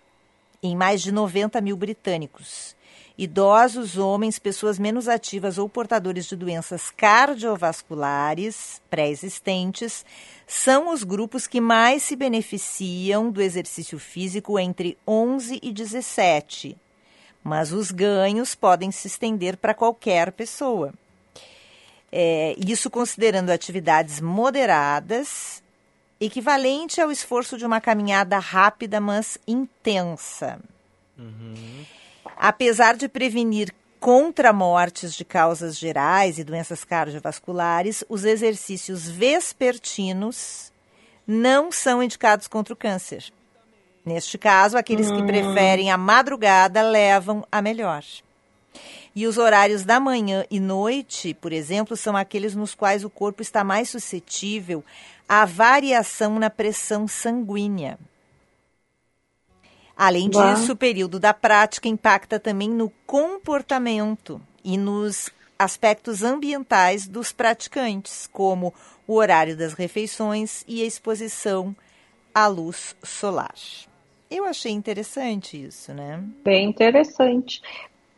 Speaker 1: em mais de 90 mil britânicos. Idosos, homens, pessoas menos ativas ou portadores de doenças cardiovasculares pré-existentes são os grupos que mais se beneficiam do exercício físico entre 11 e 17. Mas os ganhos podem se estender para qualquer pessoa. É, isso considerando atividades moderadas, equivalente ao esforço de uma caminhada rápida, mas intensa. Apesar de prevenir contra mortes de causas gerais e doenças cardiovasculares, os exercícios vespertinos não são indicados contra o câncer. Neste caso, aqueles que
Speaker 3: Hum.
Speaker 1: preferem a madrugada levam a melhor. E os horários da manhã e noite, por exemplo, são aqueles nos quais o corpo está mais suscetível à variação na pressão sanguínea. Além
Speaker 3: Uau.
Speaker 1: disso, o período da prática impacta também no comportamento e nos aspectos ambientais dos praticantes, como o horário das refeições e a exposição à luz solar. Eu achei interessante isso, né?
Speaker 3: Bem interessante.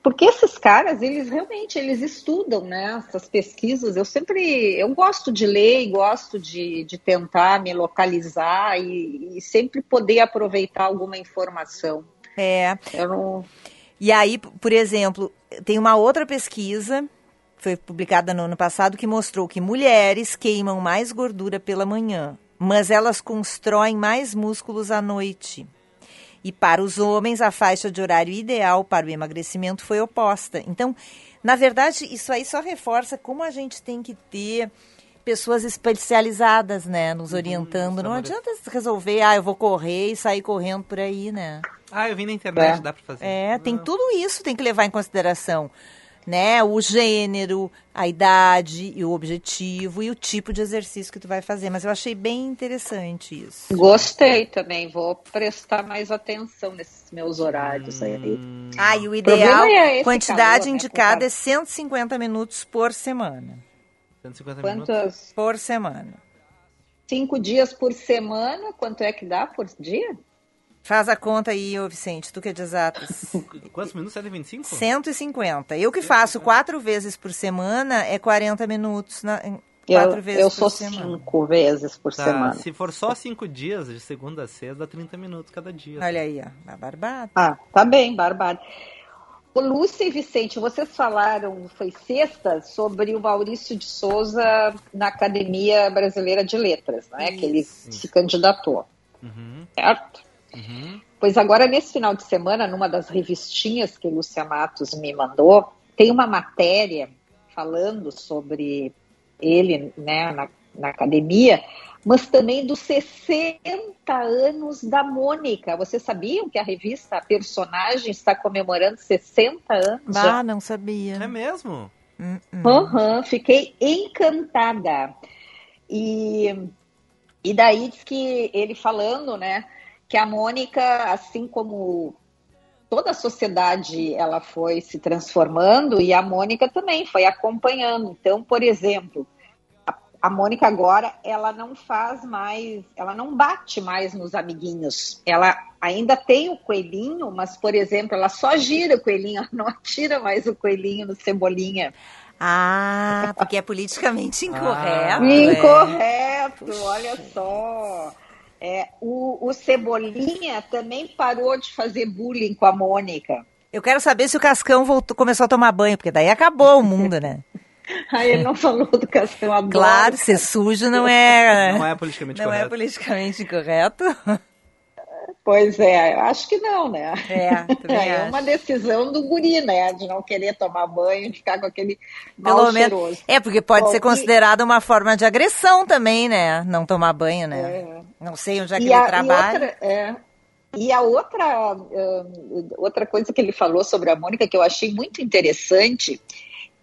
Speaker 3: Porque esses caras, eles realmente, eles estudam, né? Essas pesquisas. Eu sempre, eu gosto de ler e gosto de, de tentar me localizar e, e sempre poder aproveitar alguma informação.
Speaker 1: É.
Speaker 3: Eu não...
Speaker 1: E aí, por exemplo, tem uma outra pesquisa, foi publicada no ano passado, que mostrou que mulheres queimam mais gordura pela manhã, mas elas constroem mais músculos à noite. E para os homens, a faixa de horário ideal para o emagrecimento foi oposta. Então, na verdade, isso aí só reforça como a gente tem que ter pessoas especializadas, né, nos orientando. Não adianta resolver, ah, eu vou correr e sair correndo por aí, né?
Speaker 2: Ah, eu vi na internet,
Speaker 1: É.
Speaker 2: dá pra fazer.
Speaker 1: É, tem tudo isso tem que levar em consideração, né? O gênero, a idade e o objetivo e o tipo de exercício que tu vai fazer. Mas eu achei bem interessante isso.
Speaker 3: Gostei também, vou prestar mais atenção nesses meus horários aí.
Speaker 1: Ah, e o ideal,
Speaker 3: é esse
Speaker 1: quantidade
Speaker 3: calor, né,
Speaker 1: indicada
Speaker 3: com
Speaker 1: é 150 minutos por semana.
Speaker 2: 150
Speaker 3: Quantas?
Speaker 1: Por semana.
Speaker 3: Cinco dias por semana, quanto é que dá por dia?
Speaker 1: Faz a conta aí, ô Vicente, tu que é de exatas.
Speaker 2: Quantos minutos? 125?
Speaker 1: 150. Eu que faço quatro vezes por semana é 40 minutos. Na, em-
Speaker 3: Eu,
Speaker 1: quatro vezes
Speaker 3: eu
Speaker 1: por
Speaker 3: sou
Speaker 1: semana.
Speaker 3: cinco vezes por
Speaker 2: Tá,
Speaker 3: semana.
Speaker 2: Se for só cinco dias, de segunda a sexta, dá 30 minutos cada dia.
Speaker 1: Olha aí, ó, a barbada.
Speaker 3: Ah, tá bem, barbado. Ô, Lúcia e Vicente, vocês falaram, foi sexta, sobre o Maurício de Souza na Academia Brasileira de Letras, não é? Que ele se candidatou.
Speaker 2: Uhum.
Speaker 3: Certo?
Speaker 2: Uhum.
Speaker 3: Pois agora, nesse final de semana, numa das revistinhas que Lúcia Matos me mandou, tem uma matéria falando sobre ele né, na, na academia, mas também dos 60 anos da Mônica. Vocês sabiam que a revista a Personagem está comemorando 60 anos?
Speaker 1: Ah,
Speaker 3: já?
Speaker 1: não sabia.
Speaker 2: É mesmo?
Speaker 3: Uhum, fiquei encantada. E, e daí diz que ele falando, né, que a Mônica, assim como toda a sociedade, ela foi se transformando e a Mônica também foi acompanhando. Então, por exemplo, a, a Mônica agora, ela não faz mais, ela não bate mais nos amiguinhos. Ela ainda tem o coelhinho, mas, por exemplo, ela só gira o coelhinho, ela não atira mais o coelhinho no cebolinha.
Speaker 1: Ah, porque é politicamente incorreto.
Speaker 3: Ah,
Speaker 1: é.
Speaker 3: Incorreto, olha só. É, o, o Cebolinha também parou de fazer bullying com a Mônica.
Speaker 1: Eu quero saber se o Cascão voltou, começou a tomar banho, porque daí acabou o mundo, né?
Speaker 3: Aí ele não falou do Cascão adoro.
Speaker 1: Claro, ser sujo não é.
Speaker 2: Não é politicamente
Speaker 1: não
Speaker 2: correto.
Speaker 1: é politicamente incorreto.
Speaker 3: Pois é, acho que não, né?
Speaker 1: É, também
Speaker 3: é
Speaker 1: acho.
Speaker 3: uma decisão do guri, né? De não querer tomar banho, de ficar com aquele mal
Speaker 1: Pelo menos.
Speaker 3: cheiroso.
Speaker 1: É, porque pode
Speaker 3: Bom,
Speaker 1: ser
Speaker 3: e-
Speaker 1: considerada uma forma de agressão também, né? Não tomar banho, né?
Speaker 3: É.
Speaker 1: Não sei onde é que
Speaker 3: E
Speaker 1: ele
Speaker 3: a, e
Speaker 1: trabalha.
Speaker 3: outra, é, e a outra, hum, outra coisa que ele falou sobre a Mônica que eu achei muito interessante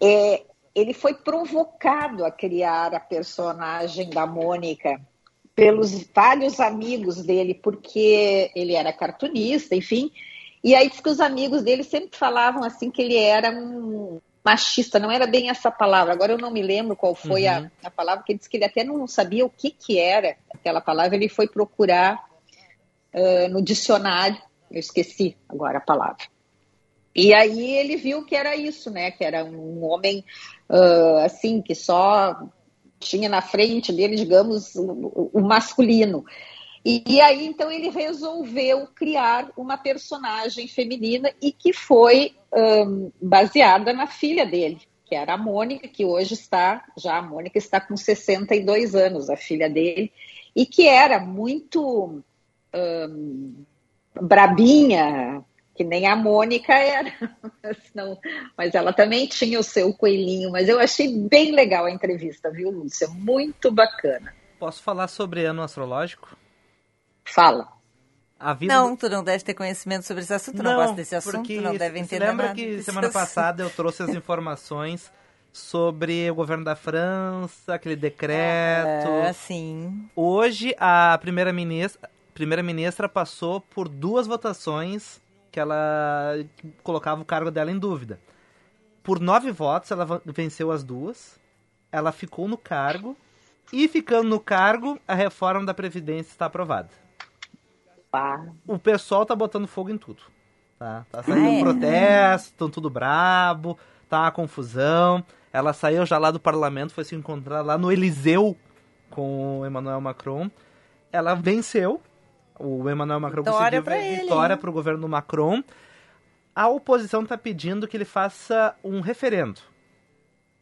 Speaker 3: é ele foi provocado a criar a personagem da Mônica pelos vários amigos dele, porque ele era cartunista, enfim. E aí diz que os amigos dele sempre falavam assim que ele era um machista, não era bem essa palavra. Agora eu não me lembro qual foi
Speaker 2: Uhum.
Speaker 3: a, a palavra, que ele disse que ele até não sabia o que, que era aquela palavra. Ele foi procurar ah, no dicionário, eu esqueci agora a palavra. E aí ele viu que era isso, né? Que era um homem ah, assim que só tinha na frente dele, digamos, o, o masculino. E, e aí então ele resolveu criar uma personagem feminina e que foi hum, baseada na filha dele, que era a Mônica, que hoje está, já a Mônica está com 62 anos, a filha dele, e que era muito hum, brabinha, que nem a Mônica era, mas, não, mas ela também tinha o seu coelhinho, mas eu achei bem legal a entrevista, viu, Lúcia? Muito bacana.
Speaker 2: Posso falar sobre ano astrológico?
Speaker 3: Fala.
Speaker 2: A vida
Speaker 1: Não, tu não deve ter conhecimento sobre esse assunto, não, gosta desse assunto,
Speaker 2: porque
Speaker 1: não deve
Speaker 2: você
Speaker 1: entender
Speaker 2: lembra
Speaker 1: nada
Speaker 2: que semana
Speaker 1: assunto.
Speaker 2: passada eu trouxe as informações sobre o governo da França, aquele decreto.
Speaker 1: Ah, sim.
Speaker 2: Hoje a primeira ministra, primeira ministra passou por duas votações que ela colocava o cargo dela em dúvida. Por nove votos, ela venceu as duas. Ela ficou no cargo. E ficando no cargo, a reforma da Previdência está aprovada. O pessoal tá botando fogo em tudo. Tá, tá saindo
Speaker 1: Ah, é?
Speaker 2: protesto, estão tudo brabo, tá uma confusão. Ela saiu já lá do parlamento, foi se encontrar lá no Eliseu com o Emmanuel Macron. Ela venceu. O Emmanuel Macron
Speaker 1: Vitória
Speaker 2: conseguiu
Speaker 1: pra
Speaker 2: vitória para o governo Macron. A oposição está pedindo que ele faça um referendo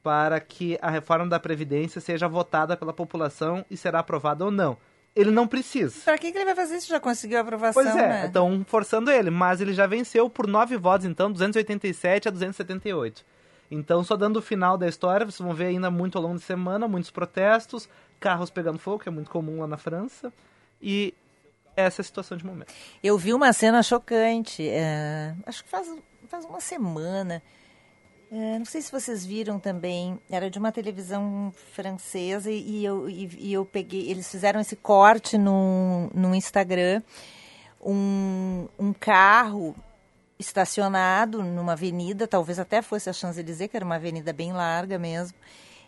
Speaker 2: para que a reforma da Previdência seja votada pela população e será aprovada ou não. Ele não precisa.
Speaker 1: Pra que, que ele vai fazer isso? Já conseguiu a aprovação,
Speaker 2: Pois é,
Speaker 1: né?
Speaker 2: estão forçando ele, mas ele já venceu por nove votos, então, 287 a 278. Então, só dando o final da história, vocês vão ver ainda muito ao longo de semana, muitos protestos, carros pegando fogo, que é muito comum lá na França, e essa situação de momento.
Speaker 1: Eu vi uma cena chocante, é, acho que faz, faz uma semana. É, não sei se vocês viram também, era de uma televisão francesa e, e eu, e, e eu peguei. Eles fizeram esse corte no, no Instagram. Um, um carro estacionado numa avenida, talvez até fosse a Champs-Élysées, que era uma avenida bem larga mesmo,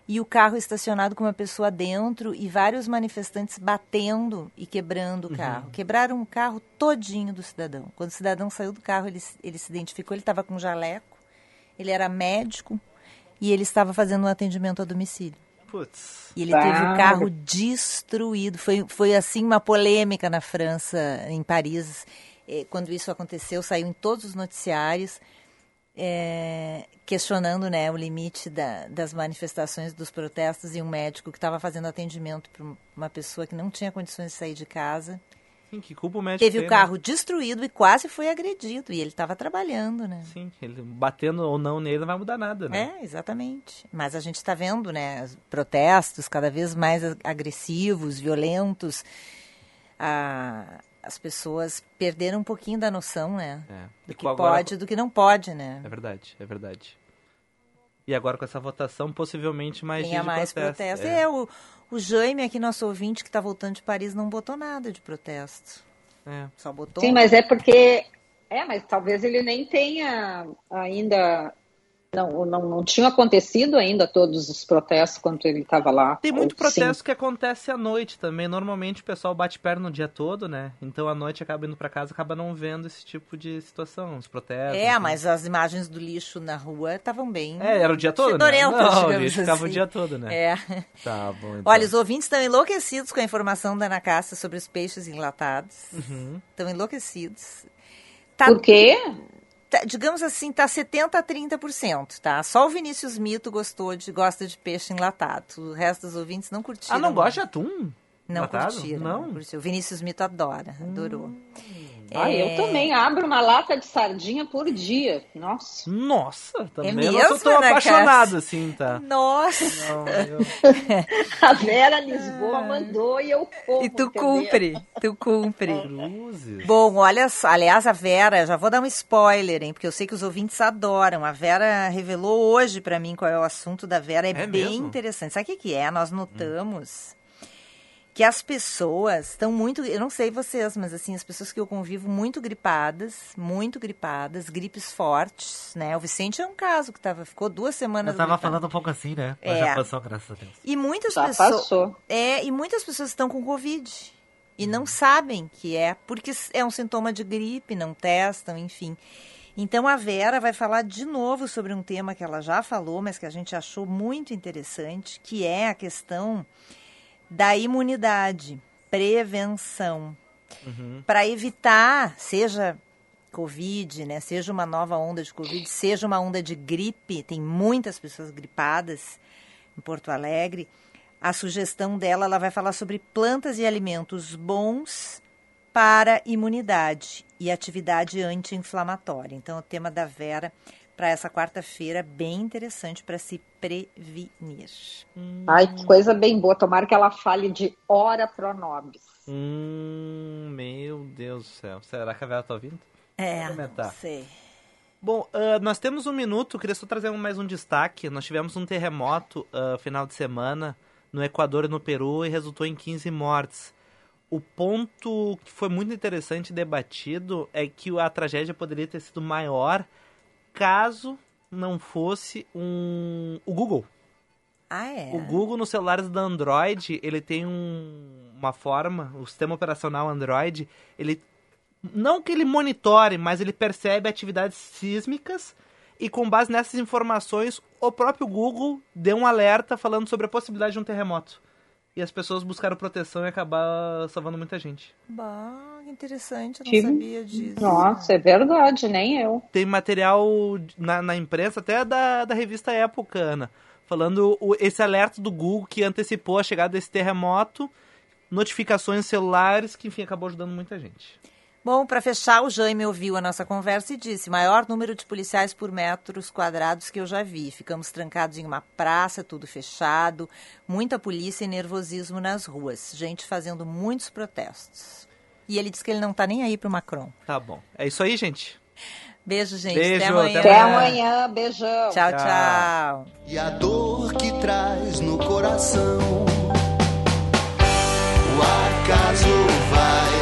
Speaker 1: e o carro estacionado com uma pessoa dentro e vários manifestantes batendo e quebrando o
Speaker 18: Uhum.
Speaker 1: carro. Quebraram o carro todinho do cidadão. Quando o cidadão saiu do carro, ele, ele se identificou, ele estava com jaleco, ele era médico e ele estava fazendo um atendimento a domicílio.
Speaker 2: Putz.
Speaker 1: E ele teve
Speaker 2: Ah.
Speaker 1: o carro destruído. Foi, foi assim uma polêmica na França, em Paris. Eh, Quando isso aconteceu, saiu em todos os noticiários. É, questionando né, o limite da, das manifestações, dos protestos, e um médico que estava fazendo atendimento para uma pessoa que não tinha condições de sair de casa.
Speaker 2: Sim, que culpa o médico
Speaker 1: Teve
Speaker 2: tem,
Speaker 1: o carro
Speaker 2: né?
Speaker 1: destruído e quase foi agredido. E ele estava trabalhando, né?
Speaker 2: Sim, ele batendo ou não nele não vai mudar nada, né?
Speaker 1: É, exatamente. Mas a gente está vendo, né, protestos cada vez mais agressivos, violentos. Ah, as pessoas perderam um pouquinho da noção, né?
Speaker 2: É.
Speaker 1: Do que
Speaker 2: agora-
Speaker 1: pode e do que não pode, né?
Speaker 2: É verdade, é verdade. E agora com essa votação, possivelmente mais
Speaker 1: Tenha
Speaker 2: de
Speaker 1: mais
Speaker 2: protesto.
Speaker 1: protesto.
Speaker 2: É.
Speaker 1: É, o, o Jaime, aqui, nosso ouvinte, que está voltando de Paris, não botou nada de protesto.
Speaker 2: É.
Speaker 1: Só botou.
Speaker 3: Sim, mas é porque. É, mas talvez ele nem tenha ainda. Não, não, não tinha acontecido ainda todos os protestos quando ele estava lá.
Speaker 2: Tem muito protesto
Speaker 3: sim.
Speaker 2: que acontece à noite também. Normalmente o pessoal bate perna no dia todo, né? Então à noite acaba indo pra casa, acaba não vendo esse tipo de situação, os protestos.
Speaker 1: É, mas as imagens do lixo na rua estavam bem.
Speaker 2: É, era o dia todo, né? Não, o lixo ficava o
Speaker 1: assim.
Speaker 2: dia todo, né?
Speaker 1: É.
Speaker 2: Tá bom, então.
Speaker 1: Olha, os ouvintes estão enlouquecidos com a informação da Ana Cássia sobre os peixes enlatados.
Speaker 2: Uhum.
Speaker 1: Estão enlouquecidos. Tá-
Speaker 3: Por quê?
Speaker 1: Tá- digamos assim, tá 70 a 30%, tá? Só o Vinícius Mito gostou de, gosta de peixe enlatado. O resto dos ouvintes não curtiram.
Speaker 2: Ah, não gosta de atum?
Speaker 1: Não
Speaker 2: Enlatado?
Speaker 1: curtiram.
Speaker 2: Não?
Speaker 1: Não curtiu. O Vinícius Mito adora, adorou.
Speaker 3: Ah,
Speaker 1: É.
Speaker 3: eu também abro uma lata de sardinha por dia. Nossa.
Speaker 2: Nossa, também
Speaker 1: É
Speaker 2: eu não
Speaker 1: mesmo,
Speaker 2: sou tão
Speaker 1: Ana
Speaker 2: apaixonado
Speaker 1: Cássia?
Speaker 2: assim, tá?
Speaker 1: Nossa!
Speaker 2: Não, eu...
Speaker 3: A Vera Lisboa mandou e eu como.
Speaker 1: E tu
Speaker 3: entendeu?
Speaker 1: cumpre, tu cumpre.
Speaker 2: Cruzes.
Speaker 1: Bom, olha aliás, a Vera, já vou dar um spoiler, hein, porque eu sei que os ouvintes adoram. A Vera revelou hoje pra mim qual é o assunto da Vera, é,
Speaker 2: É
Speaker 1: bem
Speaker 2: mesmo?
Speaker 1: interessante. Sabe o que, que é? Nós notamos que as pessoas estão muito, eu não sei vocês, mas assim, as pessoas que eu convivo muito gripadas, muito gripadas, gripes fortes, né? O Vicente é um caso que tava, ficou duas semanas
Speaker 18: Eu tava
Speaker 1: gripado.
Speaker 18: falando um pouco assim, né? Mas
Speaker 1: É.
Speaker 18: já passou, graças a Deus.
Speaker 1: E muitas
Speaker 3: Já
Speaker 1: pessoas.
Speaker 3: passou.
Speaker 1: É, e muitas pessoas estão com Covid. E não sabem que é, porque é um sintoma de gripe, não testam, enfim. Então a Vera vai falar de novo sobre um tema que ela já falou, mas que a gente achou muito interessante, que é a questão da imunidade, prevenção.
Speaker 2: Uhum.
Speaker 1: Para evitar, seja Covid, né, seja uma nova onda de Covid, seja uma onda de gripe, tem muitas pessoas gripadas em Porto Alegre. A sugestão dela, ela vai falar sobre plantas e alimentos bons para imunidade e atividade anti-inflamatória. Então, o tema da Vera para essa quarta-feira bem interessante para se prevenir.
Speaker 3: Ai, que coisa bem boa. Tomara que ela fale de hora pro nobis.
Speaker 2: Hum, meu Deus do céu. Será que a Vera tá ouvindo?
Speaker 1: É, não sei.
Speaker 2: Bom, ah, nós temos um minuto, queria só trazer mais um destaque. Nós tivemos um terremoto ah, final de semana no Equador e no Peru e resultou em 15 mortes. O ponto que foi muito interessante e debatido é que a tragédia poderia ter sido maior caso não fosse um o Google.
Speaker 1: Ah, é?
Speaker 2: O Google nos celulares da Android, ele tem um- uma forma, o sistema operacional Android, ele não que ele monitore, mas ele percebe atividades sísmicas e com base nessas informações, o próprio Google deu um alerta falando sobre a possibilidade de um terremoto. E as pessoas buscaram proteção e acabar salvando muita gente.
Speaker 1: Bah, que interessante, eu não
Speaker 3: Que-
Speaker 1: sabia disso.
Speaker 3: Nossa, é verdade, nem eu.
Speaker 2: Tem material na, na imprensa, até da, da revista Época, Ana, falando o- esse alerta do Google que antecipou a chegada desse terremoto, notificações celulares, que enfim acabou ajudando muita gente.
Speaker 1: Bom, para fechar, o Jaime ouviu a nossa conversa e disse: maior número de policiais por metros quadrados que eu já vi. Ficamos trancados em uma praça, tudo fechado, muita polícia e nervosismo nas ruas, gente fazendo muitos protestos. E ele disse que ele não tá nem aí pro Macron.
Speaker 2: Tá bom. É isso aí, gente.
Speaker 1: Beijo, gente.
Speaker 2: Beijo,
Speaker 1: até amanhã.
Speaker 2: até
Speaker 3: Até amanhã, beijão.
Speaker 1: Tchau,
Speaker 2: Tchau.
Speaker 1: tchau.
Speaker 19: E a dor que traz no coração. O acaso vai